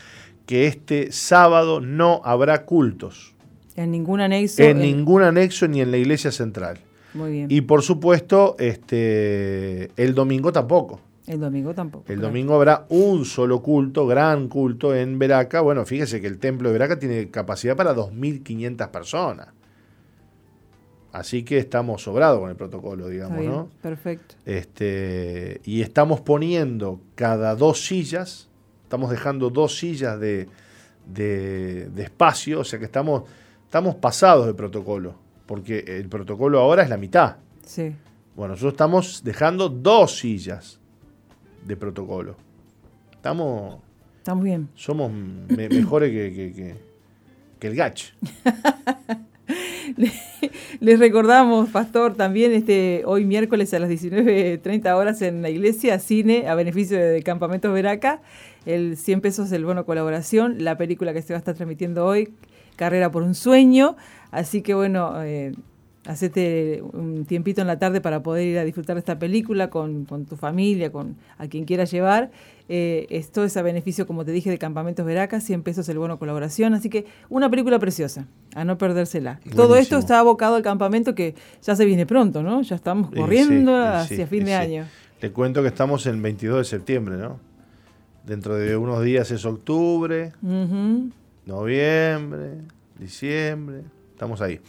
que este sábado no habrá cultos En ningún anexo. en en- ningún anexo ni en la iglesia central. Muy bien. Y por supuesto, este, el domingo tampoco. el domingo tampoco. El domingo habrá un solo culto, gran culto en Veraca. Bueno, fíjese que el templo de Veraca tiene capacidad para 2.500 personas. Así que estamos sobrados con el protocolo, digamos, bien, ¿no? Perfecto. Este, y estamos poniendo cada dos sillas, estamos dejando dos sillas de, de- de espacio, o sea que estamos, estamos pasados de protocolo, porque el protocolo ahora es la mitad. Sí. Bueno, nosotros estamos dejando dos sillas de protocolo. Estamos, Estamos bien. somos me- mejores que, que- que- que el gach. Les recordamos, Pastor, también este hoy miércoles a las 19.30 horas en la iglesia, cine a beneficio de Campamentos Veraca, el 100 pesos el bono colaboración, la película que se va a estar transmitiendo hoy, Carrera por un sueño. Así que bueno, eh, hacete un tiempito en la tarde para poder ir a disfrutar de esta película con, con tu familia, con a quien quieras llevar. Eh, esto es a beneficio, como te dije, de Campamentos Veraca, 100 pesos el bono colaboración. Así que una película preciosa, a no perdérsela. Todo esto está abocado al campamento que ya se viene pronto, ¿no? Ya estamos corriendo sí, y hacia fin de sí. año. Le cuento que estamos en el 22 de septiembre, ¿no? Dentro de unos días es octubre, Ujú. Noviembre, diciembre. Estamos ahí.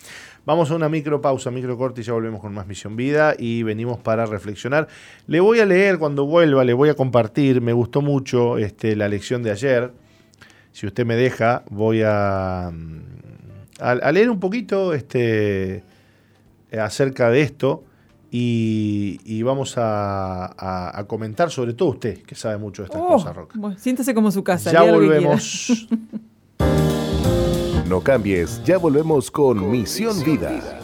Vamos a una micro pausa, micro corte y ya volvemos con más Misión Vida y venimos para reflexionar. Le voy a leer cuando vuelva, le voy a compartir. Me gustó mucho este, la lección de ayer. Si usted me deja, voy a, mm, a, a leer un poquito este, acerca de esto y, y vamos a, comentar, sobre todo usted, que sabe mucho de estas Oh, cosas, Roca. bueno, siéntase como su casa. Ya volvemos. No cambies, ya volvemos con, Misión, Vida.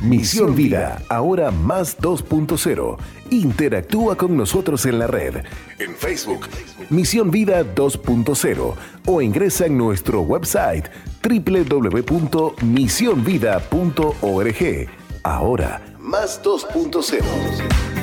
Misión Vida, ahora más 2.0. Interactúa con nosotros en la red. En Facebook, Misión Vida 2.0 o ingresa en nuestro website www.misionvida.org. Ahora, más 2.0.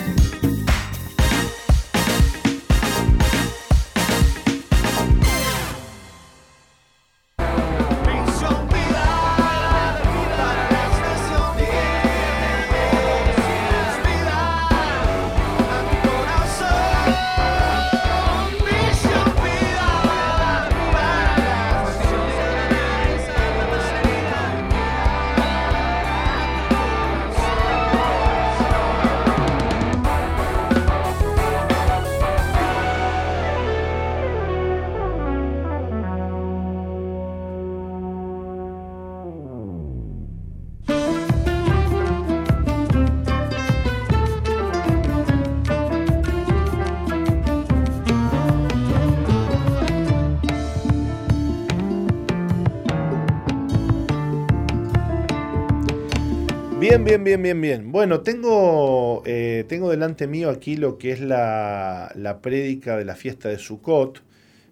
Bien, bien, bien, bien, bien. Bueno, tengo, eh, tengo delante mío aquí lo que es la, la prédica de la fiesta de Sukkot.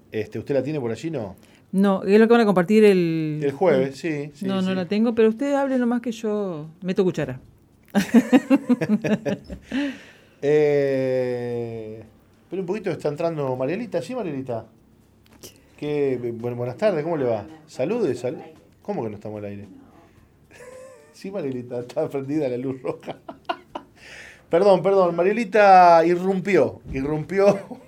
Este, ¿Usted la tiene por allí, no? No, es lo que van a compartir el... El jueves, sí. sí, no, no la tengo, pero usted hable nomás que yo meto cuchara. Eh, pero un poquito está entrando Marielita, ¿sí, Marielita? ¿Qué? Bueno, buenas tardes, ¿cómo le va? Salude, sal ¿Cómo que no estamos al aire? Sí, Marielita, está prendida la luz roja. Perdón, perdón, Marielita irrumpió, irrumpió.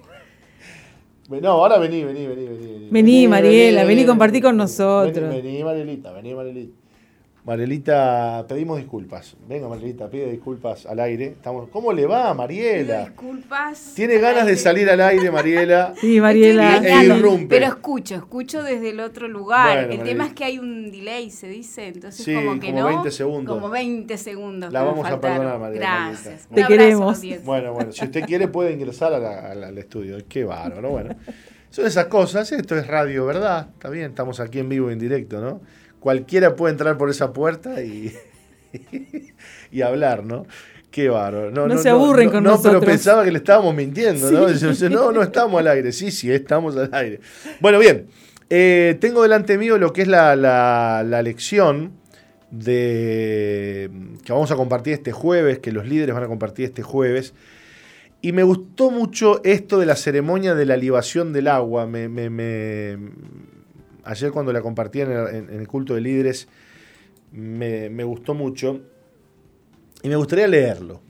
No, ahora vení, vení, vení, vení. Vení, Mariela, vení, compartí con nosotros. Vení, vení, Marielita, vení, Marielita. Marielita, pedimos disculpas. Venga, Marielita, pide disculpas al aire. Estamos... ¿Cómo le va, Mariela? Disculpas. Tiene ganas de salir al aire, Mariela. Sí, Mariela. Engañando. irrumpe. Pero escucho, escucho desde el otro lugar. Bueno, el tema es que hay un delay, se dice. Entonces, Sí, como que como no. 20 segundos. Como 20 segundos. La vamos a perdonar, María Gracias. Marielita. Un Te abrazo, queremos. audiencia. Bueno, bueno, si usted quiere puede ingresar a la- al, al estudio. Qué bárbaro, bueno. Son esas cosas, esto es radio, ¿verdad? Está bien, estamos aquí en vivo, en directo, ¿no? Cualquiera puede entrar por esa puerta y, y hablar, ¿no? Qué bárbaro. No se aburren con no, No, nosotros. pero pensaba que le estábamos mintiendo, ¿no? Dice, No, no estamos al aire. Sí, sí, estamos al aire. Bueno, bien. eh, tengo delante mío lo que es la, la- la lección de que vamos a compartir este jueves, que los líderes van a compartir este jueves. Y me gustó mucho esto de la ceremonia de la libación del agua. Me, me- me- ayer cuando la compartí en el, culto de líderes, me, me gustó mucho. Y me gustaría leerlo.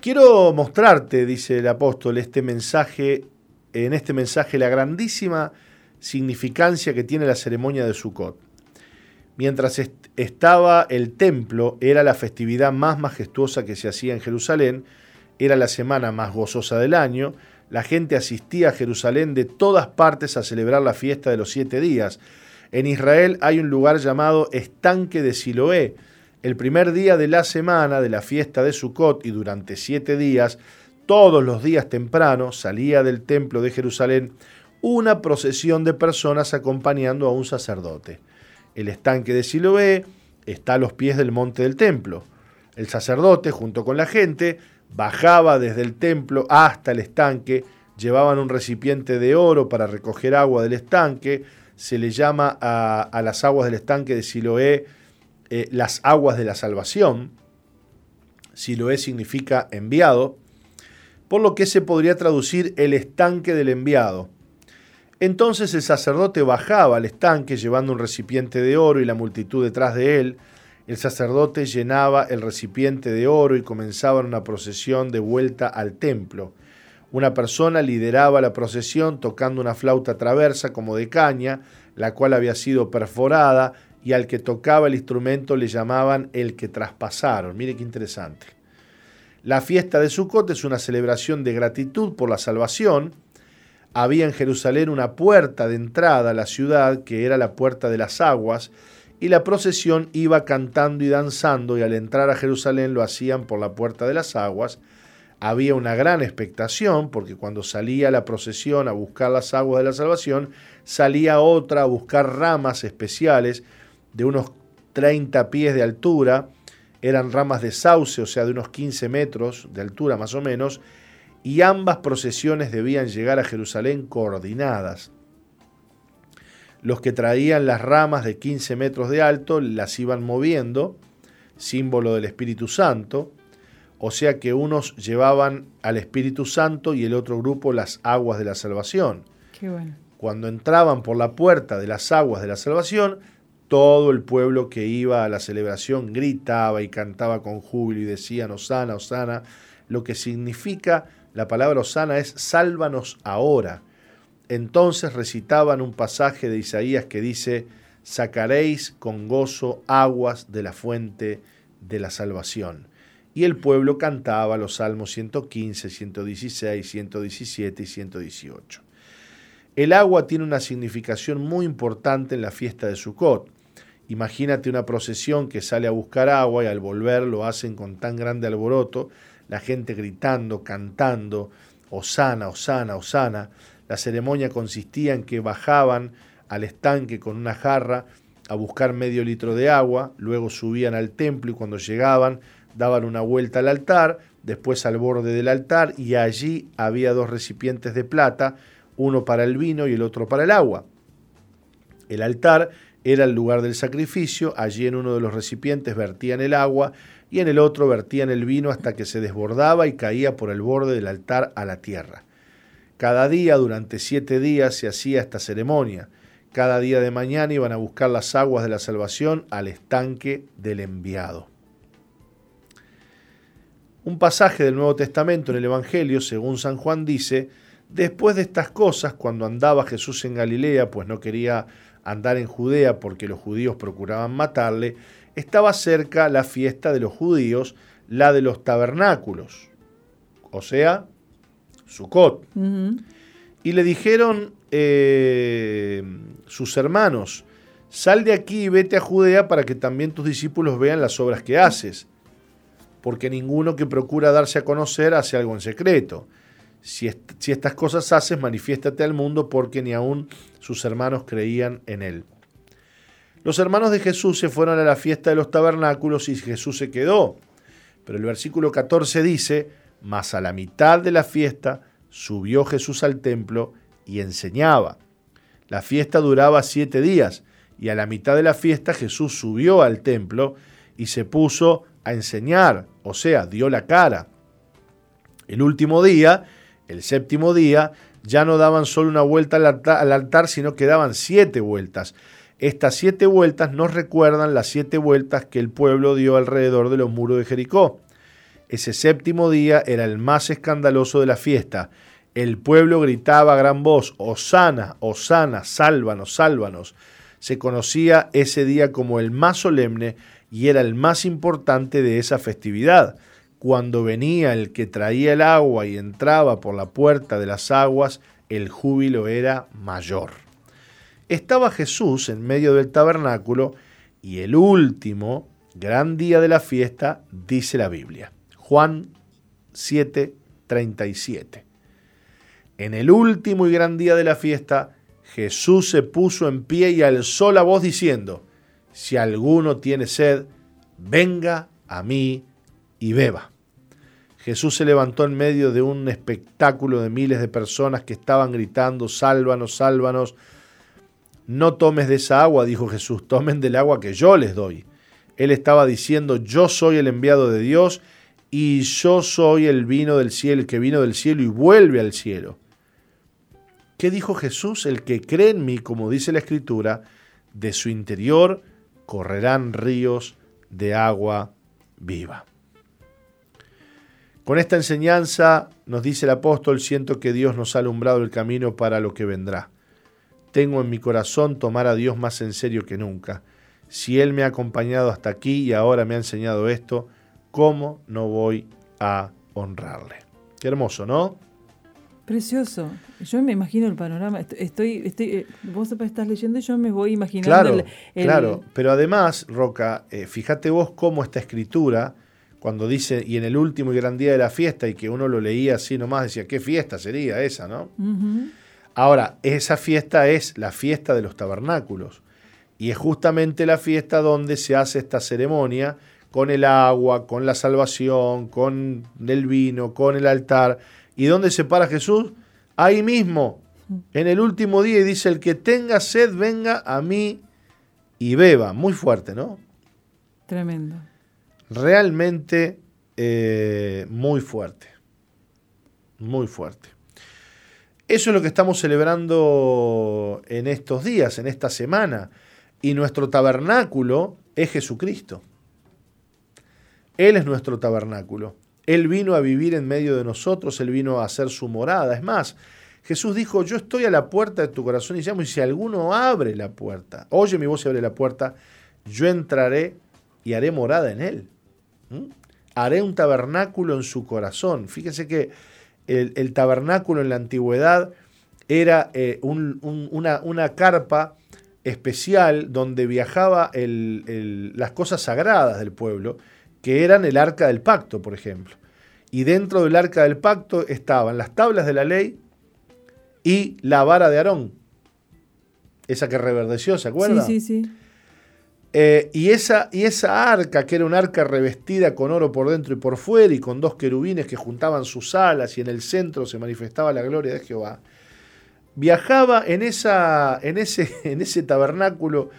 Quiero mostrarte, dice el apóstol, este mensaje, en este mensaje la grandísima significancia que tiene la ceremonia de Sukkot. Mientras est- estaba el templo, era la festividad más majestuosa que se hacía en Jerusalén, era la semana más gozosa del año, la gente asistía a Jerusalén de todas partes a celebrar la fiesta de los siete días. En Israel hay un lugar llamado Estanque de Siloé. El primer día de la semana de la fiesta de Sukkot y durante siete días, todos los días temprano, salía del templo de Jerusalén una procesión de personas acompañando a un sacerdote. El estanque de Siloé está a los pies del monte del templo. El sacerdote, junto con la gente, bajaba desde el templo hasta el estanque, llevaban un recipiente de oro para recoger agua del estanque, se le llama a, las aguas del estanque de Siloé eh, las aguas de la salvación. Siloé significa enviado, por lo que se podría traducir el estanque del enviado. Entonces el sacerdote bajaba al estanque llevando un recipiente de oro y la multitud detrás de él. El sacerdote llenaba el recipiente de oro y comenzaban una procesión de vuelta al templo. Una persona lideraba la procesión tocando una flauta traversa como de caña, la cual había sido perforada, y al que tocaba el instrumento le llamaban el que traspasaron. Mire qué interesante. La fiesta de Sukkot es una celebración de gratitud por la salvación. Había en Jerusalén una puerta de entrada a la ciudad que era la puerta de las aguas, y la procesión iba cantando y danzando, y al entrar a Jerusalén lo hacían por la puerta de las aguas. Había una gran expectación, porque cuando salía la procesión a buscar las aguas de la salvación, salía otra a buscar ramas especiales de unos 30 pies de altura, eran ramas de sauce, o sea, de unos 15 metros de altura más o menos, y ambas procesiones debían llegar a Jerusalén coordinadas. Los que traían las ramas de 15 metros de alto las iban moviendo, símbolo del Espíritu Santo, o sea que unos llevaban al Espíritu Santo y el otro grupo las aguas de la salvación. Qué bueno. Cuando entraban por la puerta de las aguas de la salvación, todo el pueblo que iba a la celebración gritaba y cantaba con júbilo y decían, Osana, Osana. Lo que significa la palabra Osana es sálvanos ahora. Entonces recitaban un pasaje de Isaías que dice, sacaréis con gozo aguas de la fuente de la salvación. Y el pueblo cantaba los salmos 115, 116, 117 y 118. El agua tiene una significación muy importante en la fiesta de Sukkot. Imagínate una procesión que sale a buscar agua y al volver lo hacen con tan grande alboroto, la gente gritando, cantando, Osana, Osana, Osana. La ceremonia consistía en que bajaban al estanque con una jarra a buscar medio litro de agua, luego subían al templo y cuando llegaban daban una vuelta al altar, después al borde del altar y allí había dos recipientes de plata, uno para el vino y el otro para el agua. El altar era el lugar del sacrificio, allí en uno de los recipientes vertían el agua y en el otro vertían el vino hasta que se desbordaba y caía por el borde del altar a la tierra. Cada día, durante siete días, se hacía esta ceremonia. Cada día de mañana iban a buscar las aguas de la salvación al estanque del enviado. Un pasaje del Nuevo Testamento en el Evangelio, según San Juan, dice, después de estas cosas, cuando andaba Jesús en Galilea, pues no quería andar en Judea porque los judíos procuraban matarle, estaba cerca la fiesta de los judíos, la de los tabernáculos, o sea, Sucot. Ujú. Y le dijeron eh, sus hermanos, sal de aquí y vete a Judea para que también tus discípulos vean las obras que haces, porque ninguno que procura darse a conocer hace algo en secreto. Si, est- si estas cosas haces, manifiéstate al mundo, porque ni aun sus hermanos creían en él. Los hermanos de Jesús se fueron a la fiesta de los tabernáculos y Jesús se quedó. Pero el versículo 14 dice, mas a la mitad de la fiesta subió Jesús al templo y enseñaba. La fiesta duraba siete días y a la mitad de la fiesta Jesús subió al templo y se puso a enseñar, o sea, dio la cara. El último día, el séptimo día, ya no daban solo una vuelta al alta- al altar, sino que daban siete vueltas. Estas siete vueltas nos recuerdan las siete vueltas que el pueblo dio alrededor de los muros de Jericó. Ese séptimo día era el más escandaloso de la fiesta. El pueblo gritaba a gran voz, Osana, Osana, sálvanos, sálvanos. Se conocía ese día como el más solemne y era el más importante de esa festividad. Cuando venía el que traía el agua y entraba por la puerta de las aguas, el júbilo era mayor. Estaba Jesús en medio del tabernáculo y el último gran día de la fiesta, dice la Biblia. Juan 7, 37. En el último y gran día de la fiesta, Jesús se puso en pie y alzó la voz diciendo, si alguno tiene sed, venga a mí y beba. Jesús se levantó en medio de un espectáculo de miles de personas que estaban gritando, sálvanos, sálvanos. No tomes de esa agua, dijo Jesús, tomen del agua que yo les doy. Él estaba diciendo, yo soy el enviado de Dios y yo soy el vino del cielo, el que vino del cielo y vuelve al cielo. ¿Qué dijo Jesús? El que cree en mí, como dice la Escritura, de su interior correrán ríos de agua viva. Con esta enseñanza nos dice el apóstol, siento que Dios nos ha alumbrado el camino para lo que vendrá. Tengo en mi corazón tomar a Dios más en serio que nunca. Si Él me ha acompañado hasta aquí y ahora me ha enseñado esto, ¿cómo no voy a honrarle? Qué hermoso, ¿no? Precioso. Yo me imagino el panorama. Est- Estoy, estoy, eh, vos estás leyendo y yo me voy imaginando Claro, el, el- claro. Pero además, Roca, eh, fíjate vos cómo esta escritura, cuando dice, y en el último y gran día de la fiesta, y que uno lo leía así nomás, decía, ¿qué fiesta sería esa, no? Ahora, esa fiesta es la fiesta de los tabernáculos. Y es justamente la fiesta donde se hace esta ceremonia con el agua, con la salvación, con el vino, con el altar. ¿Y dónde se para Jesús? Ahí mismo, en el último día, y dice, el que tenga sed, venga a mí y beba. Muy fuerte, ¿no? Tremendo. Realmente eh, muy fuerte. Muy fuerte. Eso es lo que estamos celebrando en estos días, en esta semana. Y nuestro tabernáculo es Jesucristo. Él es nuestro tabernáculo. Él vino a vivir en medio de nosotros, Él vino a hacer su morada. Es más, Jesús dijo, yo estoy a la puerta de tu corazón y llamo, y si alguno abre la puerta, oye mi voz y abre la puerta, yo entraré y haré morada en Él. Haré un tabernáculo en su corazón. Fíjese que el, tabernáculo en la antigüedad era eh, un- un- una, carpa especial donde viajaba las cosas sagradas del pueblo, que eran el arca del pacto, por ejemplo. Y dentro del arca del pacto estaban las tablas de la ley y la vara de Aarón, esa que reverdeció, ¿se acuerda? Sí, sí, sí. Eh, y, esa, y esa arca, que era un arca revestida con oro por dentro y por fuera, y con dos querubines que juntaban sus alas, y en el centro se manifestaba la gloria de Jehová, viajaba en, esa, en, ese, en ese tabernáculo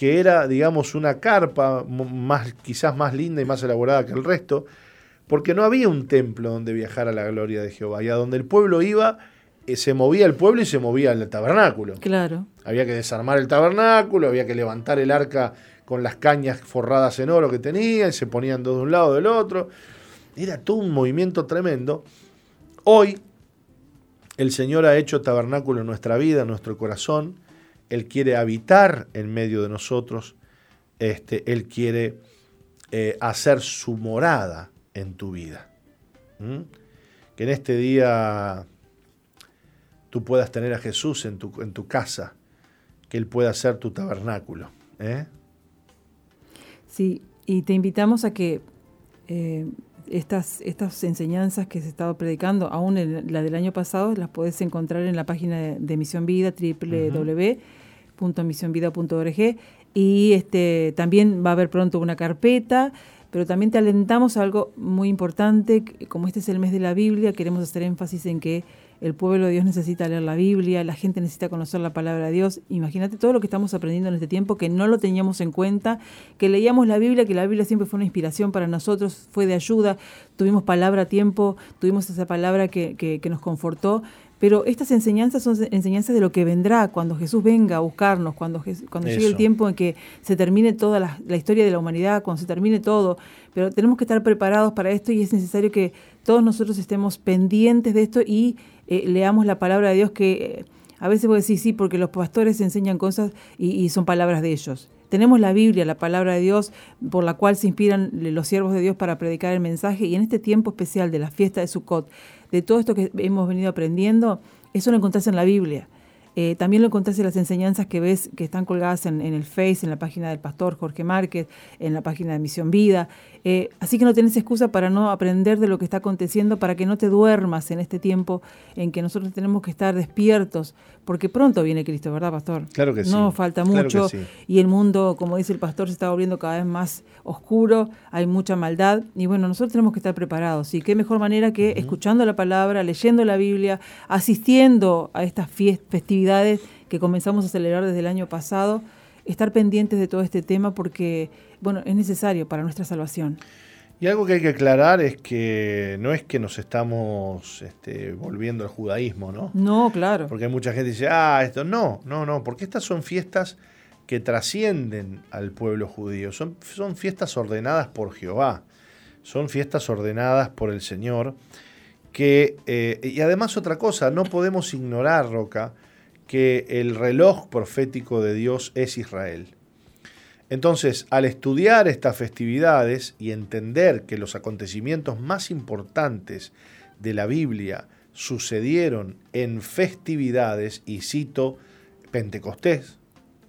que era, digamos, una carpa más, quizás más linda y más elaborada que el resto, porque no había un templo donde viajara la gloria de Jehová, y a donde el pueblo iba, eh, se movía el pueblo y se movía el tabernáculo. Claro. Había que desarmar el tabernáculo, había que levantar el arca con las cañas forradas en oro que tenía, y se ponían dos de un lado del otro. Era todo un movimiento tremendo. Hoy el Señor ha hecho tabernáculo en nuestra vida, en nuestro corazón. Él quiere habitar en medio de nosotros. Este, él quiere eh, hacer su morada en tu vida. ¿Mm? Que en este día tú puedas tener a Jesús en tu, en tu casa, que Él pueda ser tu tabernáculo. ¿eh? Sí, y te invitamos a que eh, estas, estas enseñanzas que se estado predicando, aún en la del año pasado, las puedes encontrar en la página de, de Misión Vida, www.misionvida.org. Y este, también va a haber pronto una carpeta, pero también te alentamos a algo muy importante, como este es el mes de la Biblia, queremos hacer énfasis en que el pueblo de Dios necesita leer la Biblia, la gente necesita conocer la palabra de Dios. Imagínate todo lo que estamos aprendiendo en este tiempo, que no lo teníamos en cuenta, que leíamos la Biblia, que la Biblia siempre fue una inspiración para nosotros, fue de ayuda, tuvimos palabra a tiempo, tuvimos esa palabra que, que nos confortó. Pero estas enseñanzas son enseñanzas de lo que vendrá cuando Jesús venga a buscarnos, cuando, llegue el tiempo en que se termine toda la, la historia de la humanidad, cuando se termine todo. Pero tenemos que estar preparados para esto y es necesario que todos nosotros estemos pendientes de esto y eh, leamos la palabra de Dios que eh, a veces voy a decir sí, porque los pastores enseñan cosas y, y son palabras de ellos. Tenemos la Biblia, la palabra de Dios, por la cual se inspiran los siervos de Dios para predicar el mensaje. Y en este tiempo especial de la fiesta de Sukkot, de todo esto que hemos venido aprendiendo, eso lo encontrás en la Biblia. Eh, también lo encontrás en las enseñanzas que ves que están colgadas en, el Face, en la página del pastor Jorge Márquez, en la página de Misión Vida. Eh, así que no tenés excusa para no aprender de lo que está aconteciendo, para que no te duermas en este tiempo en que nosotros tenemos que estar despiertos, porque pronto viene Cristo, ¿verdad, pastor? Claro que sí. No falta mucho sí. y el mundo, como dice el pastor, se está volviendo cada vez más oscuro, hay mucha maldad y bueno, nosotros tenemos que estar preparados. Y qué mejor manera que escuchando la palabra, leyendo la Biblia, asistiendo a estas festividades que comenzamos a celebrar desde el año pasado, estar pendientes de todo este tema porque, bueno, es necesario para nuestra salvación. Y algo que hay que aclarar es que no es que nos estamos este, volviendo al judaísmo, ¿no? No, claro. Porque hay mucha gente que dice, ah, esto no, no, no, porque estas son fiestas que trascienden al pueblo judío, son, son fiestas ordenadas por Jehová, son fiestas ordenadas por el Señor, que, eh, y además otra cosa, no podemos ignorar, Roca, que el reloj profético de Dios es Israel. Entonces, al estudiar estas festividades y entender que los acontecimientos más importantes de la Biblia sucedieron en festividades, y cito Pentecostés,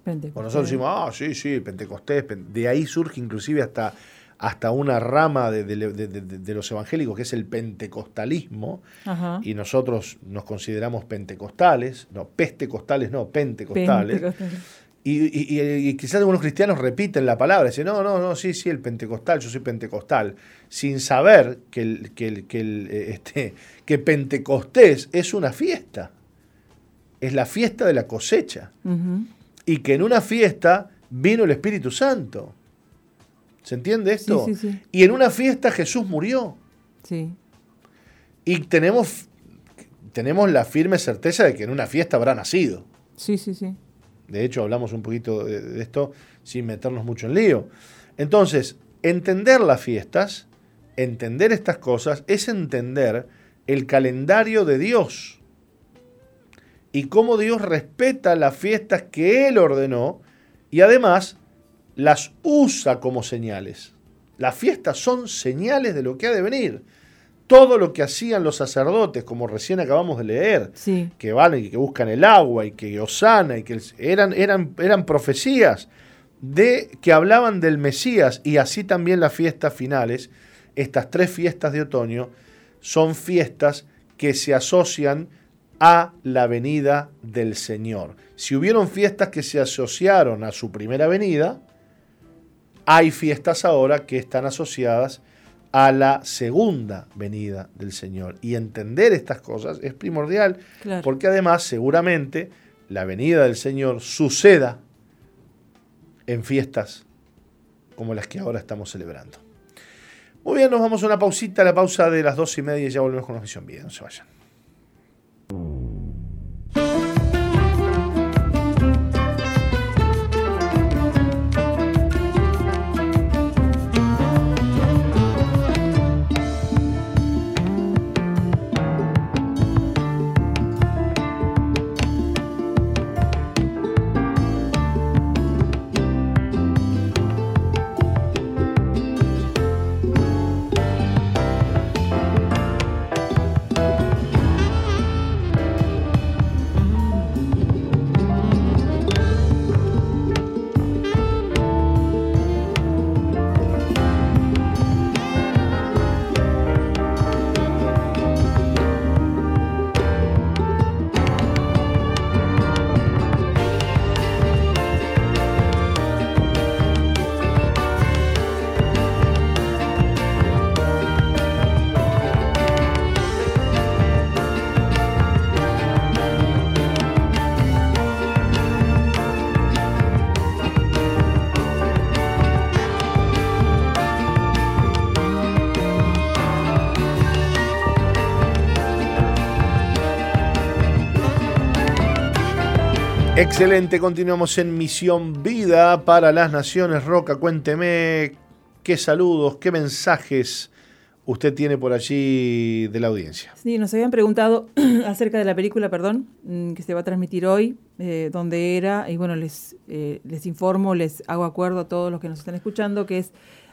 Pentecostés. nosotros decimos, ah, sí, sí, Pentecostés, pen- de ahí surge inclusive hasta, hasta una rama de, de- de- de- de los evangélicos que es el pentecostalismo, Ajá. y nosotros nos consideramos pentecostales, no, pestecostales, no, pentecostales. Pentecostés. Y, y- y- y quizás algunos cristianos repiten la palabra, dicen, no, no, no, sí, sí, el pentecostal, yo soy pentecostal, sin saber que, el, que, el- que, el, eh, este, que Pentecostés es una fiesta, es la fiesta de la cosecha, y que en una fiesta vino el Espíritu Santo. ¿Se entiende esto? Sí, sí, sí. Y en una fiesta Jesús murió. Sí. Y tenemos, tenemos la firme certeza de que en una fiesta habrá nacido. Sí, sí, sí. De hecho, hablamos un poquito de, esto sin meternos mucho en lío. Entonces, entender las fiestas, entender estas cosas, es entender el calendario de Dios y cómo Dios respeta las fiestas que Él ordenó y además las usa como señales. Las fiestas son señales de lo que ha de venir. Todo lo que hacían los sacerdotes, como recién acabamos de leer, Sí. que van y que buscan el agua y que Osana y que eran, eran, eran profecías de que hablaban del Mesías y así también las fiestas finales, estas tres fiestas de otoño, son fiestas que se asocian a la venida del Señor. Si hubieron fiestas que se asociaron a su primera venida, hay fiestas ahora que están asociadas a la segunda venida del Señor. Y entender estas cosas es primordial, Claro. porque además seguramente la venida del Señor suceda en fiestas como las que ahora estamos celebrando. Muy bien, nos vamos a una pausita, la pausa de las dos y media y ya volvemos con la misión vida. No se vayan. Excelente, continuamos en Misión Vida para las Naciones. Roca, cuénteme qué saludos, qué mensajes usted tiene por allí de la audiencia. Sí, nos habían preguntado acerca de la película, perdón, mm, que se va a transmitir hoy, eh, dónde era, y bueno, les, eh, les informo, les hago acuerdo a todos los que nos están escuchando, que es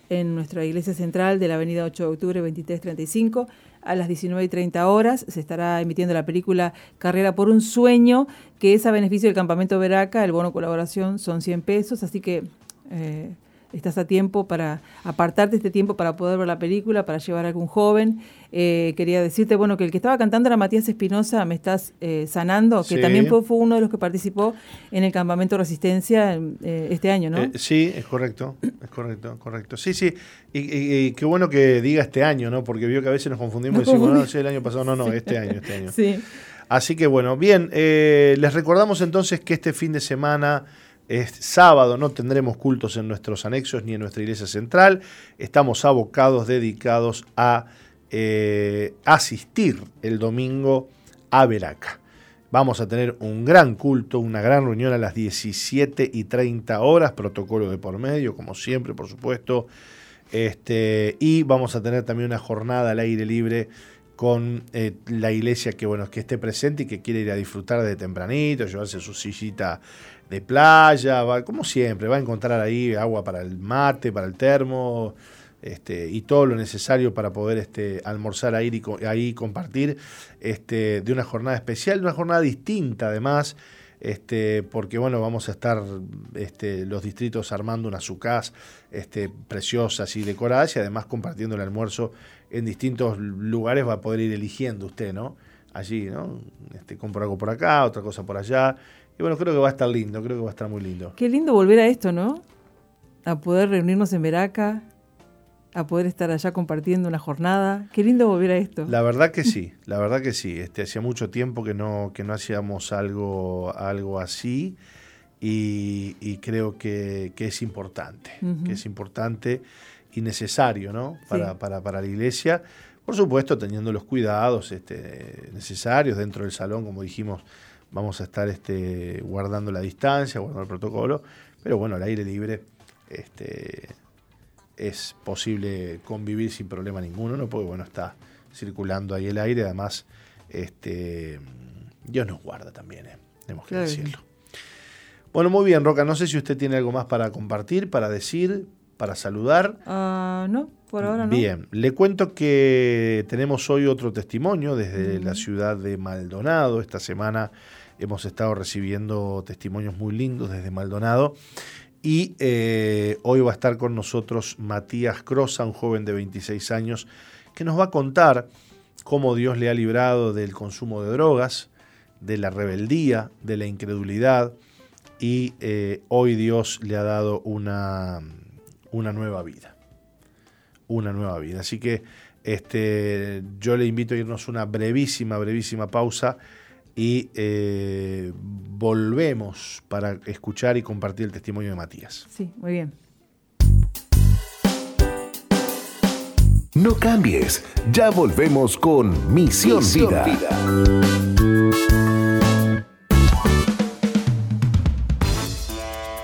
en nuestra iglesia central de la avenida 8 de octubre 2335 a las 19 y 30 horas. Se estará emitiendo la película Carrera por un Sueño, que es a beneficio del campamento Veraca. El bono colaboración son 100 pesos, así que eh, estás a tiempo para apartarte este tiempo para poder ver la película, para llevar a algún joven. Eh, quería decirte, bueno, que el que estaba cantando era Matías Espinosa, me estás eh, sanando, que Sí. también fue, fue uno de los que participó en el campamento Resistencia eh, este año, ¿no? Sí, es correcto, es correcto, correcto. Sí, sí, y, y- y qué bueno que diga este año, ¿no? Porque vio que a veces nos confundimos y decimos, no, confundimos. sí, el año pasado, no, no, este año, este año. sí. Así que bueno, bien, les recordamos entonces que este fin de semana es sábado, no tendremos cultos en nuestros anexos ni en nuestra iglesia central. Estamos abocados, dedicados a eh, asistir el domingo a Veraca. Vamos a tener un gran culto, una gran reunión a las 17 y 30 horas, protocolo de por medio, como siempre, por supuesto. Este, y vamos a tener también una jornada al aire libre con eh, la iglesia que bueno que esté presente y que quiere ir a disfrutar de tempranito, llevarse su sillita de playa, va, como siempre, va a encontrar ahí agua para el mate, para el termo, este, y todo lo necesario para poder este, almorzar ahí y, co- ahí compartir este, de una jornada especial, una jornada distinta además, este, porque bueno, vamos a estar este, los distritos armando unas sucas este, preciosas y decoradas y además compartiendo el almuerzo en distintos lugares va a poder ir eligiendo usted, ¿no? Allí, ¿no? Este, compro algo por acá, otra cosa por allá. Y bueno, creo que va a estar lindo, creo que va a estar muy lindo. Qué lindo volver a esto, ¿no? A poder reunirnos en Veraca, a poder estar allá compartiendo una jornada. Qué lindo volver a esto. La verdad que sí, la verdad que sí. Este, hacía mucho tiempo que no, que no hacíamos algo, algo así y, y creo que, que es importante, que es importante y necesario, ¿no? Para, Sí. para, para la iglesia. Por supuesto, teniendo los cuidados este, necesarios dentro del salón, como dijimos, vamos a estar este, guardando la distancia, guardando el protocolo, pero bueno, al aire libre este, es posible convivir sin problema ninguno, ¿no? Porque bueno, está circulando ahí el aire, además, este, Dios nos guarda también, ¿eh? tenemos que Claro decirlo. Bueno, muy bien, Roca, no sé si usted tiene algo más para compartir, para decir, para saludar. Ah, no, por ahora no. Bien, le cuento que tenemos hoy otro testimonio desde la ciudad de Maldonado. Esta semana hemos estado recibiendo testimonios muy lindos desde Maldonado. Y eh, hoy va a estar con nosotros Matías Crosa, un joven de 26 años, que nos va a contar cómo Dios le ha librado del consumo de drogas, de la rebeldía, de la incredulidad. Y eh, hoy Dios le ha dado una, una nueva vida. Una nueva vida. Así que este, yo le invito a irnos una brevísima, brevísima pausa y eh, volvemos para escuchar y compartir el testimonio de Matías. Sí, muy bien. No cambies, ya volvemos con Misión, Vida.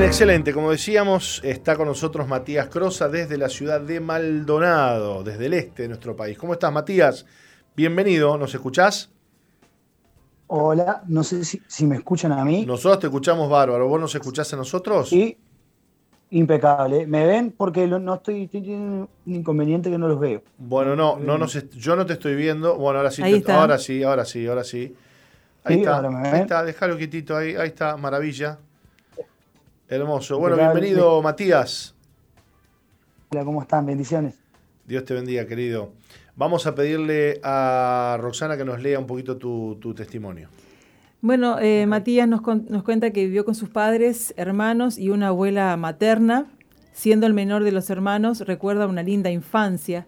Bien, excelente. Como decíamos, está con nosotros Matías Crosa desde la ciudad de Maldonado, desde el este de nuestro país. ¿Cómo estás, Matías? Bienvenido, ¿nos escuchás? Hola, no sé si, si me escuchan a mí. Nosotros te escuchamos bárbaro. ¿Vos nos escuchás a nosotros? Sí, impecable. ¿Me ven? Porque lo- no estoy, estoy teniendo un inconveniente que no los veo. Bueno, no, no nos yo no te estoy viendo. Bueno, ahora sí, Ahí te- está. ahora sí, ahora sí, ahora sí. Ahí Sí, está, ahora me ahí está, déjalo quietito ahí, ahí está, maravilla. Hermoso. Bueno, bienvenido, Matías. Hola, ¿cómo están? Bendiciones. Dios te bendiga, querido. Vamos a pedirle a Roxana que nos lea un poquito tu, tu testimonio. Bueno, eh, Matías nos, con- nos cuenta que vivió con sus padres, hermanos y una abuela materna. Siendo el menor de los hermanos, recuerda una linda infancia.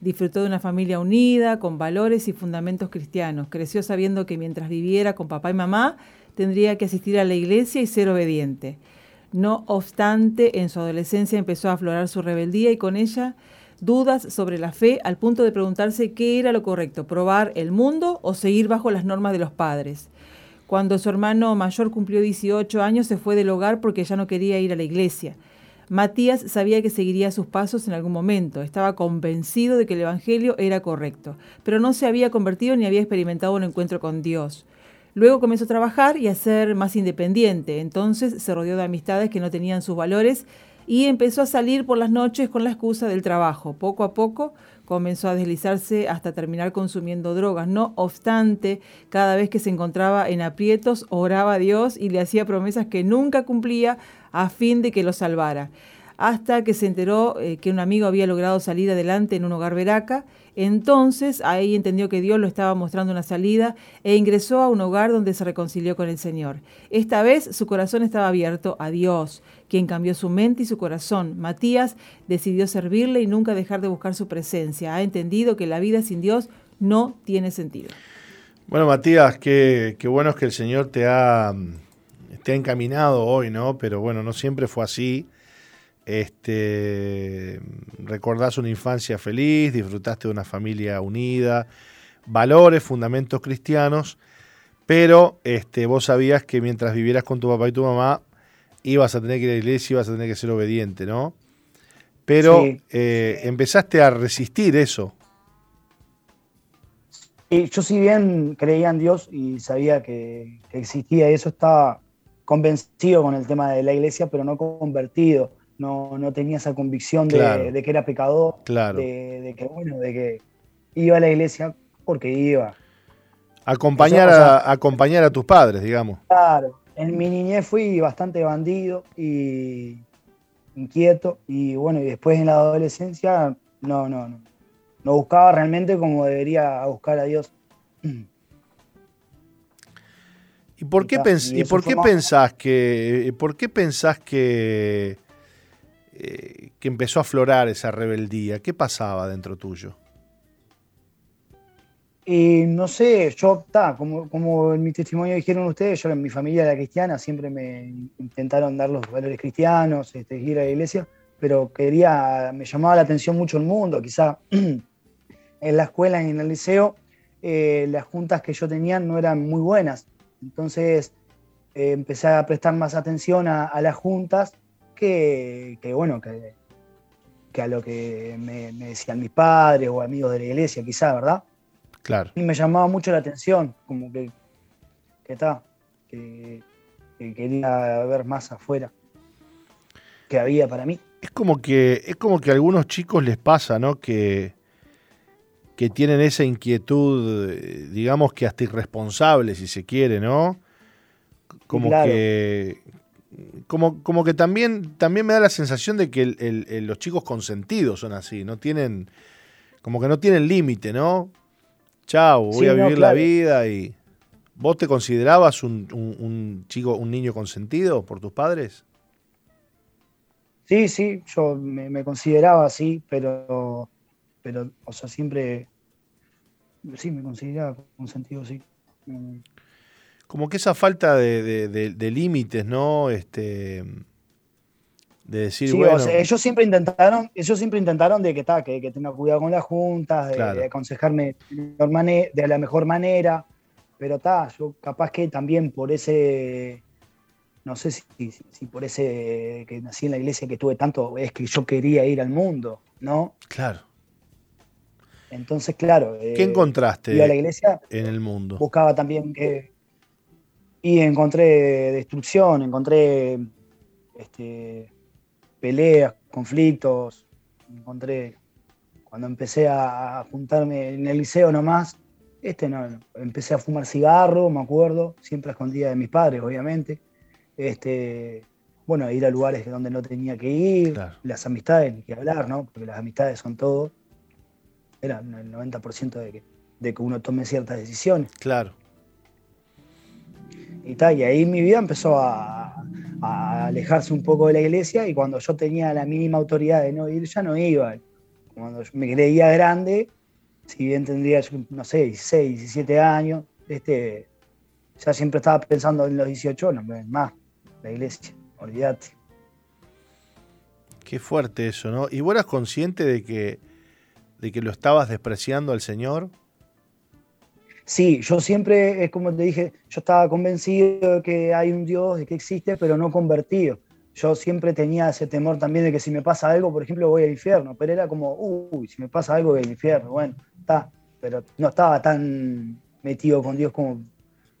Disfrutó de una familia unida, con valores y fundamentos cristianos. Creció sabiendo que mientras viviera con papá y mamá, tendría que asistir a la iglesia y ser obediente. No obstante, en su adolescencia empezó a aflorar su rebeldía y con ella dudas sobre la fe al punto de preguntarse qué era lo correcto, probar el mundo o seguir bajo las normas de los padres. Cuando su hermano mayor cumplió 18 años se fue del hogar porque ya no quería ir a la iglesia. Matías sabía que seguiría sus pasos en algún momento, estaba convencido de que el Evangelio era correcto, pero no se había convertido ni había experimentado un encuentro con Dios. Luego comenzó a trabajar y a ser más independiente, entonces se rodeó de amistades que no tenían sus valores y empezó a salir por las noches con la excusa del trabajo. Poco a poco comenzó a deslizarse hasta terminar consumiendo drogas. No obstante, cada vez que se encontraba en aprietos, oraba a Dios y le hacía promesas que nunca cumplía a fin de que lo salvara. Hasta que se enteró eh, que un amigo había logrado salir adelante en un hogar veraca, entonces ahí entendió que Dios lo estaba mostrando una salida e ingresó a un hogar donde se reconcilió con el Señor. Esta vez su corazón estaba abierto a Dios, quien cambió su mente y su corazón. Matías decidió servirle y nunca dejar de buscar su presencia. Ha entendido que la vida sin Dios no tiene sentido. Bueno, Matías, qué, bueno es que el Señor te ha, te ha encaminado hoy, ¿no? Pero bueno, no siempre fue así. Este, recordás una infancia feliz, disfrutaste de una familia unida, valores, fundamentos cristianos, pero este, vos sabías que mientras vivieras con tu papá y tu mamá, ibas a tener que ir a la iglesia, ibas a tener que ser obediente, ¿no? Pero Sí. eh, empezaste a resistir eso. Y yo si bien creía en Dios y sabía que, que existía eso, estaba convencido con el tema de la iglesia, pero no convertido. No, no tenía esa convicción de, Claro. de que era pecador, Claro. de, de que bueno, de que iba a la iglesia porque iba. Acompañar, O sea, o sea- a, acompañar a tus padres, digamos. Claro, en mi niñez fui bastante bandido y, inquieto. Y bueno, y después en la adolescencia, no, no, no. No buscaba realmente como debería buscar a Dios. ¿Y por qué, pens- y y por qué más- pensás que por qué pensás que eh, que empezó a aflorar esa rebeldía? ¿Qué pasaba dentro tuyo? No sé, yo, ta, como, como en mi testimonio dijeron ustedes, yo en mi familia era cristiana, siempre me intentaron dar los valores cristianos, este, ir a la iglesia, pero quería, me llamaba la atención mucho el mundo, quizá en la escuela y en el liceo, eh, las juntas que yo tenía no eran muy buenas, entonces eh, empecé a prestar más atención a las juntas que, que, bueno, que, que a lo que me, me decían mis padres o amigos de la iglesia, quizá, ¿verdad? Claro. y me llamaba mucho la atención, como que que está, que, que quería ver más afuera que había para mí. Es como que es como que a algunos chicos les pasa, ¿no? Que que tienen esa inquietud, digamos que hasta irresponsable, si se quiere, ¿no? Como Claro. que como, como que también, también me da la sensación de que el- el- el- los chicos consentidos son así, no tienen, como que no tienen límite, ¿no? Chao, voy Sí, a no, vivir la vida y. ¿Vos te considerabas un, un- un chico, un niño consentido por tus padres? Sí, sí, yo me, me consideraba así, pero, pero, o sea, siempre, sí, me consideraba con sentido, sí. Como que esa falta de, de- de- de límites, ¿no? Este, de decir, Sí, bueno, o sea, ellos siempre intentaron, ellos siempre intentaron de que, ta, que, que tenga cuidado con las juntas, de, Claro. de aconsejarme de la mejor manera, pero está, yo capaz que también por ese, no sé si, si- si por ese que nací en la iglesia que tuve tanto, es que yo quería ir al mundo, ¿no? claro. Entonces, claro, ¿Qué eh, encontraste a la iglesia, en el mundo? buscaba también que, y encontré destrucción, encontré este, peleas, conflictos, encontré cuando empecé a juntarme en el liceo nomás, este no, empecé a fumar cigarro, me acuerdo, siempre a escondida de mis padres, obviamente. Este, bueno, a ir a lugares donde no tenía que ir, Claro. las amistades, ni que hablar, ¿no? Porque las amistades son todo. Era el 90% de que, de que uno tome ciertas decisiones. Claro. Y, ahí mi vida empezó a, alejarse un poco de la iglesia y cuando yo tenía la mínima autoridad de no ir, ya no iba. Cuando yo me creía grande, si bien tendría, no sé, 16, 17 años, este, ya siempre estaba pensando en los 18, no, más, la iglesia, olvídate. Qué fuerte eso, ¿no? ¿Y vos eras consciente de que, de que lo estabas despreciando al Señor? Sí, yo siempre, es como te dije, yo estaba convencido de que hay un Dios, de que existe, pero no convertido. Yo siempre tenía ese temor también de que si me pasa algo, por ejemplo, voy al infierno, pero era como, uy, si me pasa algo, voy al infierno, bueno, está, pero no estaba tan metido con Dios como,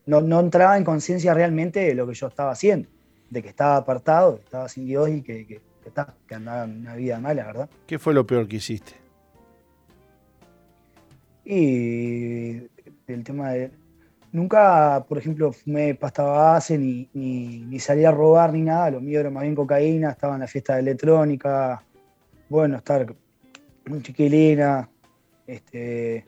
no, no entraba en conciencia realmente de lo que yo estaba haciendo, de que estaba apartado, que estaba sin Dios y que, que, que, está, que andaba una vida mala, ¿verdad? ¿Qué fue lo peor que hiciste? Y el tema de. Nunca, por ejemplo, fumé pasta base ni, ni, ni salí a robar ni nada. Lo mío era más bien cocaína. Estaba en la fiesta de electrónica. Bueno, estar muy chiquilina. Este,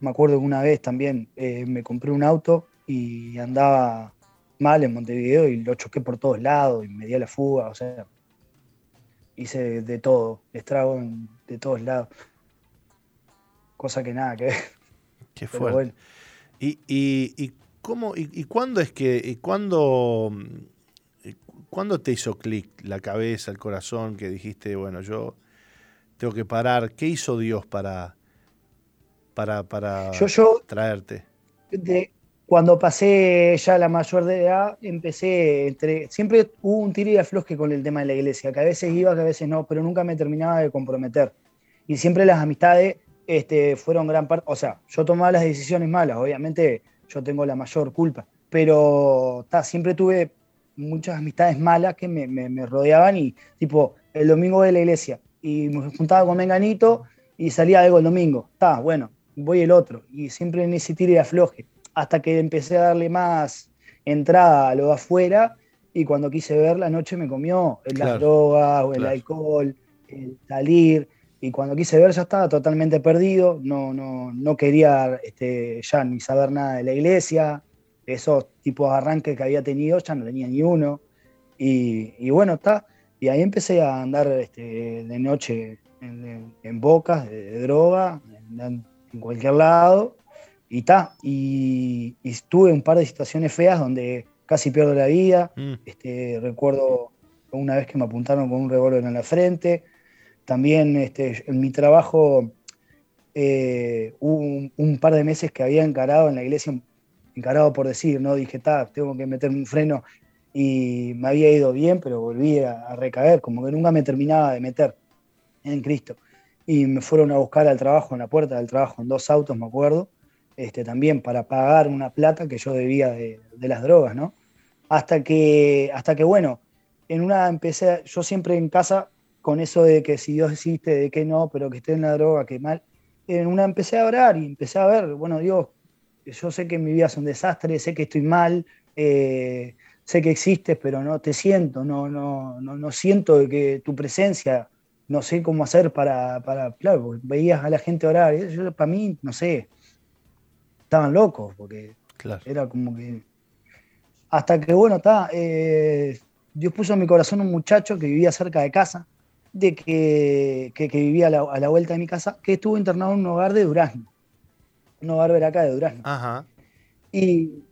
me acuerdo que una vez también eh, me compré un auto y andaba mal en Montevideo y lo choqué por todos lados y me di a la fuga. O sea, hice de todo, estrago de todos lados. Cosa que nada que ver. Qué fuerte. bueno. ¿Y, y, y cómo, y, y cuándo es que, y cuándo, y cuándo te hizo clic la cabeza, el corazón, que dijiste, bueno, yo tengo que parar? ¿Qué hizo Dios para, para, para Yo, yo traerte? de- cuando pasé ya la mayor de edad, empecé entre. Siempre hubo un tiro y afloje con el tema de la iglesia, que a veces iba, que a veces no, pero nunca me terminaba de comprometer. Y siempre las amistades este, fueron gran parte. O sea, yo tomaba las decisiones malas, obviamente yo tengo la mayor culpa, pero ta, siempre tuve muchas amistades malas que me, me- me rodeaban y, tipo, el domingo de la iglesia, y me juntaba con Menganito y salía algo el domingo. Está, bueno, voy el otro. Y siempre en ese tiro y afloje hasta que empecé a darle más entrada a lo de afuera y cuando quise ver la noche me comió Claro, las drogas o el claro. alcohol, el salir, y cuando quise ver ya estaba totalmente perdido, no, no, no quería este, ya ni saber nada de la iglesia, esos tipos de arranques que había tenido ya no tenía ni uno, y, y bueno, está, y ahí empecé a andar este, de noche en, en- en bocas de, de droga, en, en cualquier lado, y está, y, y tuve un par de situaciones feas donde casi pierdo la vida, Mm, este, recuerdo una vez que me apuntaron con un revólver en la frente. También este, en mi trabajo eh, hubo un, par de meses que había encarado en la iglesia, encarado por decir, ¿no? Dije, tengo que meterme un freno y me había ido bien, pero volví a, a recaer, como que nunca me terminaba de meter en Cristo. Y me fueron a buscar al trabajo, en la puerta del trabajo, en dos autos, me acuerdo, este, también para pagar una plata que yo debía de, de las drogas, ¿no? Hasta que, hasta que, bueno, en una empecé, yo siempre en casa, con eso de que si Dios existe, de que no, pero que esté en la droga, que mal, en una empecé a orar y empecé a ver, bueno, Dios, yo sé que mi vida es un desastre, sé que estoy mal, eh, sé que existes, pero no te siento, no, no, no, no siento de que tu presencia, no sé cómo hacer para, para claro, veías a la gente orar, yo, para mí, no sé, estaban locos, porque claro. era como que. Hasta que, bueno, está. Dios puso en mi corazón un muchacho que vivía cerca de casa, de que, que, que vivía a la, a la, vuelta de mi casa, que estuvo internado en un hogar de Durazno. Un hogar ver acá de Durazno. Ajá. Y,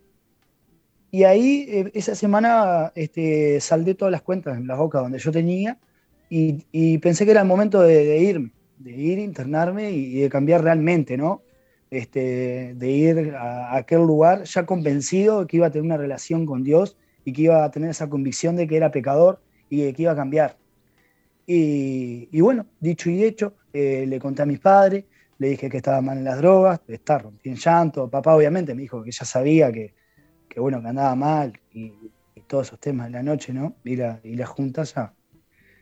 y ahí, eh, esa semana, este, saldé todas las cuentas en la boca donde yo tenía y, y pensé que era el momento de, de irme, de ir, internarme y, y de cambiar realmente, ¿no? Este, de ir a, a, aquel lugar ya convencido de que iba a tener una relación con Dios y que iba a tener esa convicción de que era pecador y de que iba a cambiar. Y, bueno, dicho y hecho, eh, le conté a mis padres, le dije que estaba mal en las drogas, está en llanto. Papá obviamente me dijo que ya sabía que, que bueno, que andaba mal y, todos esos temas de la noche, ¿no? Y la, y junta ya.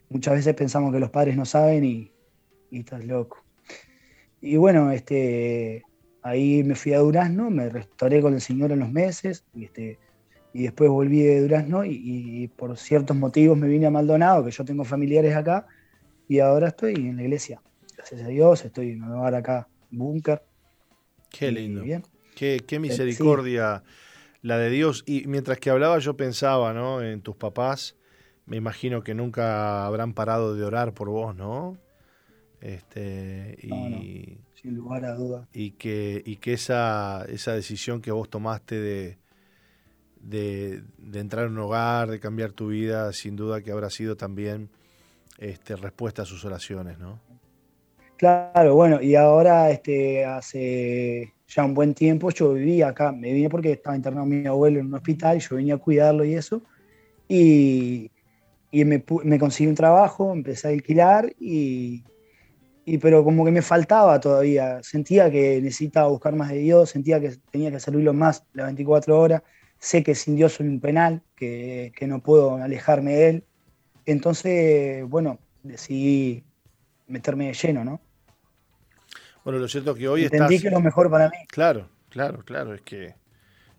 Muchas veces pensamos que los padres no saben y, y estás loco. Y bueno, este, ahí me fui a Durazno, me restauré con el Señor en los meses, y, este, y después volví de Durazno y, y, por ciertos motivos me vine a Maldonado, que yo tengo familiares acá, y ahora estoy en la iglesia. Gracias a Dios, estoy en un lugar acá, búnker. Qué lindo. Bien. Qué, qué, misericordia sí. la de Dios. Y mientras que hablaba yo pensaba, ¿no? En tus papás, me imagino que nunca habrán parado de orar por vos, ¿no? Este, y, no, no. sin lugar a duda. Y que, y que esa, esa decisión que vos tomaste de, de, entrar en un hogar, de cambiar tu vida, sin duda que habrá sido también este, respuesta a sus oraciones, ¿no? Claro, bueno, y ahora este, hace ya un buen tiempo yo vivía acá, me vine porque estaba internado mi abuelo en un hospital, yo venía a cuidarlo y eso, y, y me, me conseguí un trabajo, empecé a alquilar y, y, pero como que me faltaba todavía, sentía que necesitaba buscar más de Dios, sentía que tenía que servirlo más las 24 horas, sé que sin Dios soy un penal, que, que no puedo alejarme de Él, entonces, bueno, decidí meterme de lleno, ¿no? Bueno, lo cierto es que hoy Entendí estás... que es lo mejor para mí. Claro, claro, claro, es que...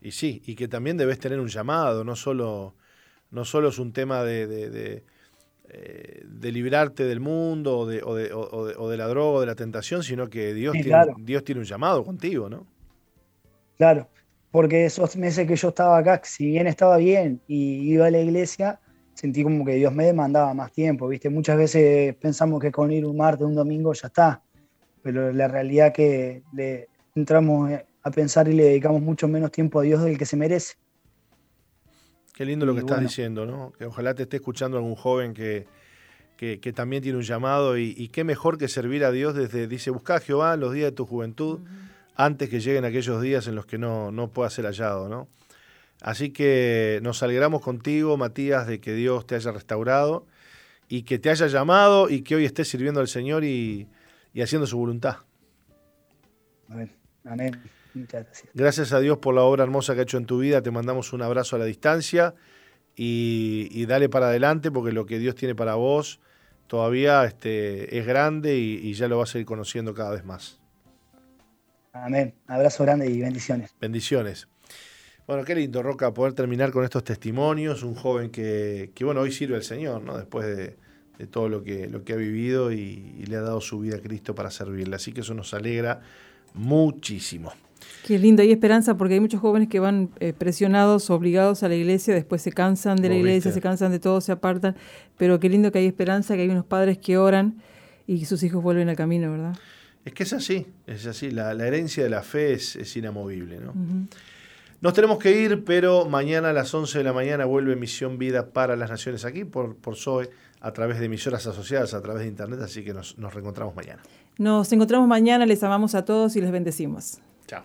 Y sí, y que también debes tener un llamado, no solo, no solo es un tema de, de, de, eh, de librarte del mundo o de, o, de, o, de, o de la droga o de la tentación, sino que Dios, sí, tiene, claro. Dios tiene un llamado contigo, ¿no? Claro, porque esos meses que yo estaba acá, si bien estaba bien y iba a la iglesia, sentí como que Dios me demandaba más tiempo, ¿viste? Muchas veces pensamos que con ir un martes, un domingo ya está, pero la realidad que le entramos a pensar y le dedicamos mucho menos tiempo a Dios del que se merece. Qué lindo lo que estás diciendo, ¿no? Que ojalá te esté escuchando algún joven que, que, que también tiene un llamado y, y, qué mejor que servir a Dios desde, dice, busca a Jehová en los días de tu juventud, uh -huh. Antes que lleguen aquellos días en los que no, no pueda ser hallado, ¿no? Así que nos alegramos contigo, Matías, de que Dios te haya restaurado y que te haya llamado y que hoy estés sirviendo al Señor y, y haciendo su voluntad. Amén. Amén. Muchas gracias. Gracias a Dios por la obra hermosa que ha hecho en tu vida. Te mandamos un abrazo a la distancia y, y dale para adelante porque lo que Dios tiene para vos todavía este, es grande y, y ya lo vas a ir conociendo cada vez más. Amén. Abrazo grande y bendiciones. Bendiciones. Bueno, qué lindo, Roca, poder terminar con estos testimonios. Un joven que, que bueno, hoy sirve al Señor, ¿no? Después de, de todo lo que, lo que ha vivido y, y le ha dado su vida a Cristo para servirle. Así que eso nos alegra muchísimo. Qué lindo, hay esperanza porque hay muchos jóvenes que van eh, presionados, obligados a la iglesia, después se cansan de la ¿Vos iglesia, viste? se cansan de todo, se apartan, pero qué lindo que hay esperanza, que hay unos padres que oran y sus hijos vuelven al camino, ¿verdad? Es que es así, es así. La, la herencia de la fe es, es inamovible, ¿no? Nos tenemos que ir, pero mañana a las 11 de la mañana vuelve Misión Vida para las Naciones aquí por, por SOE, a través de emisoras asociadas, a través de Internet, así que nos, nos reencontramos mañana. Nos encontramos mañana, les amamos a todos y les bendecimos. Chao.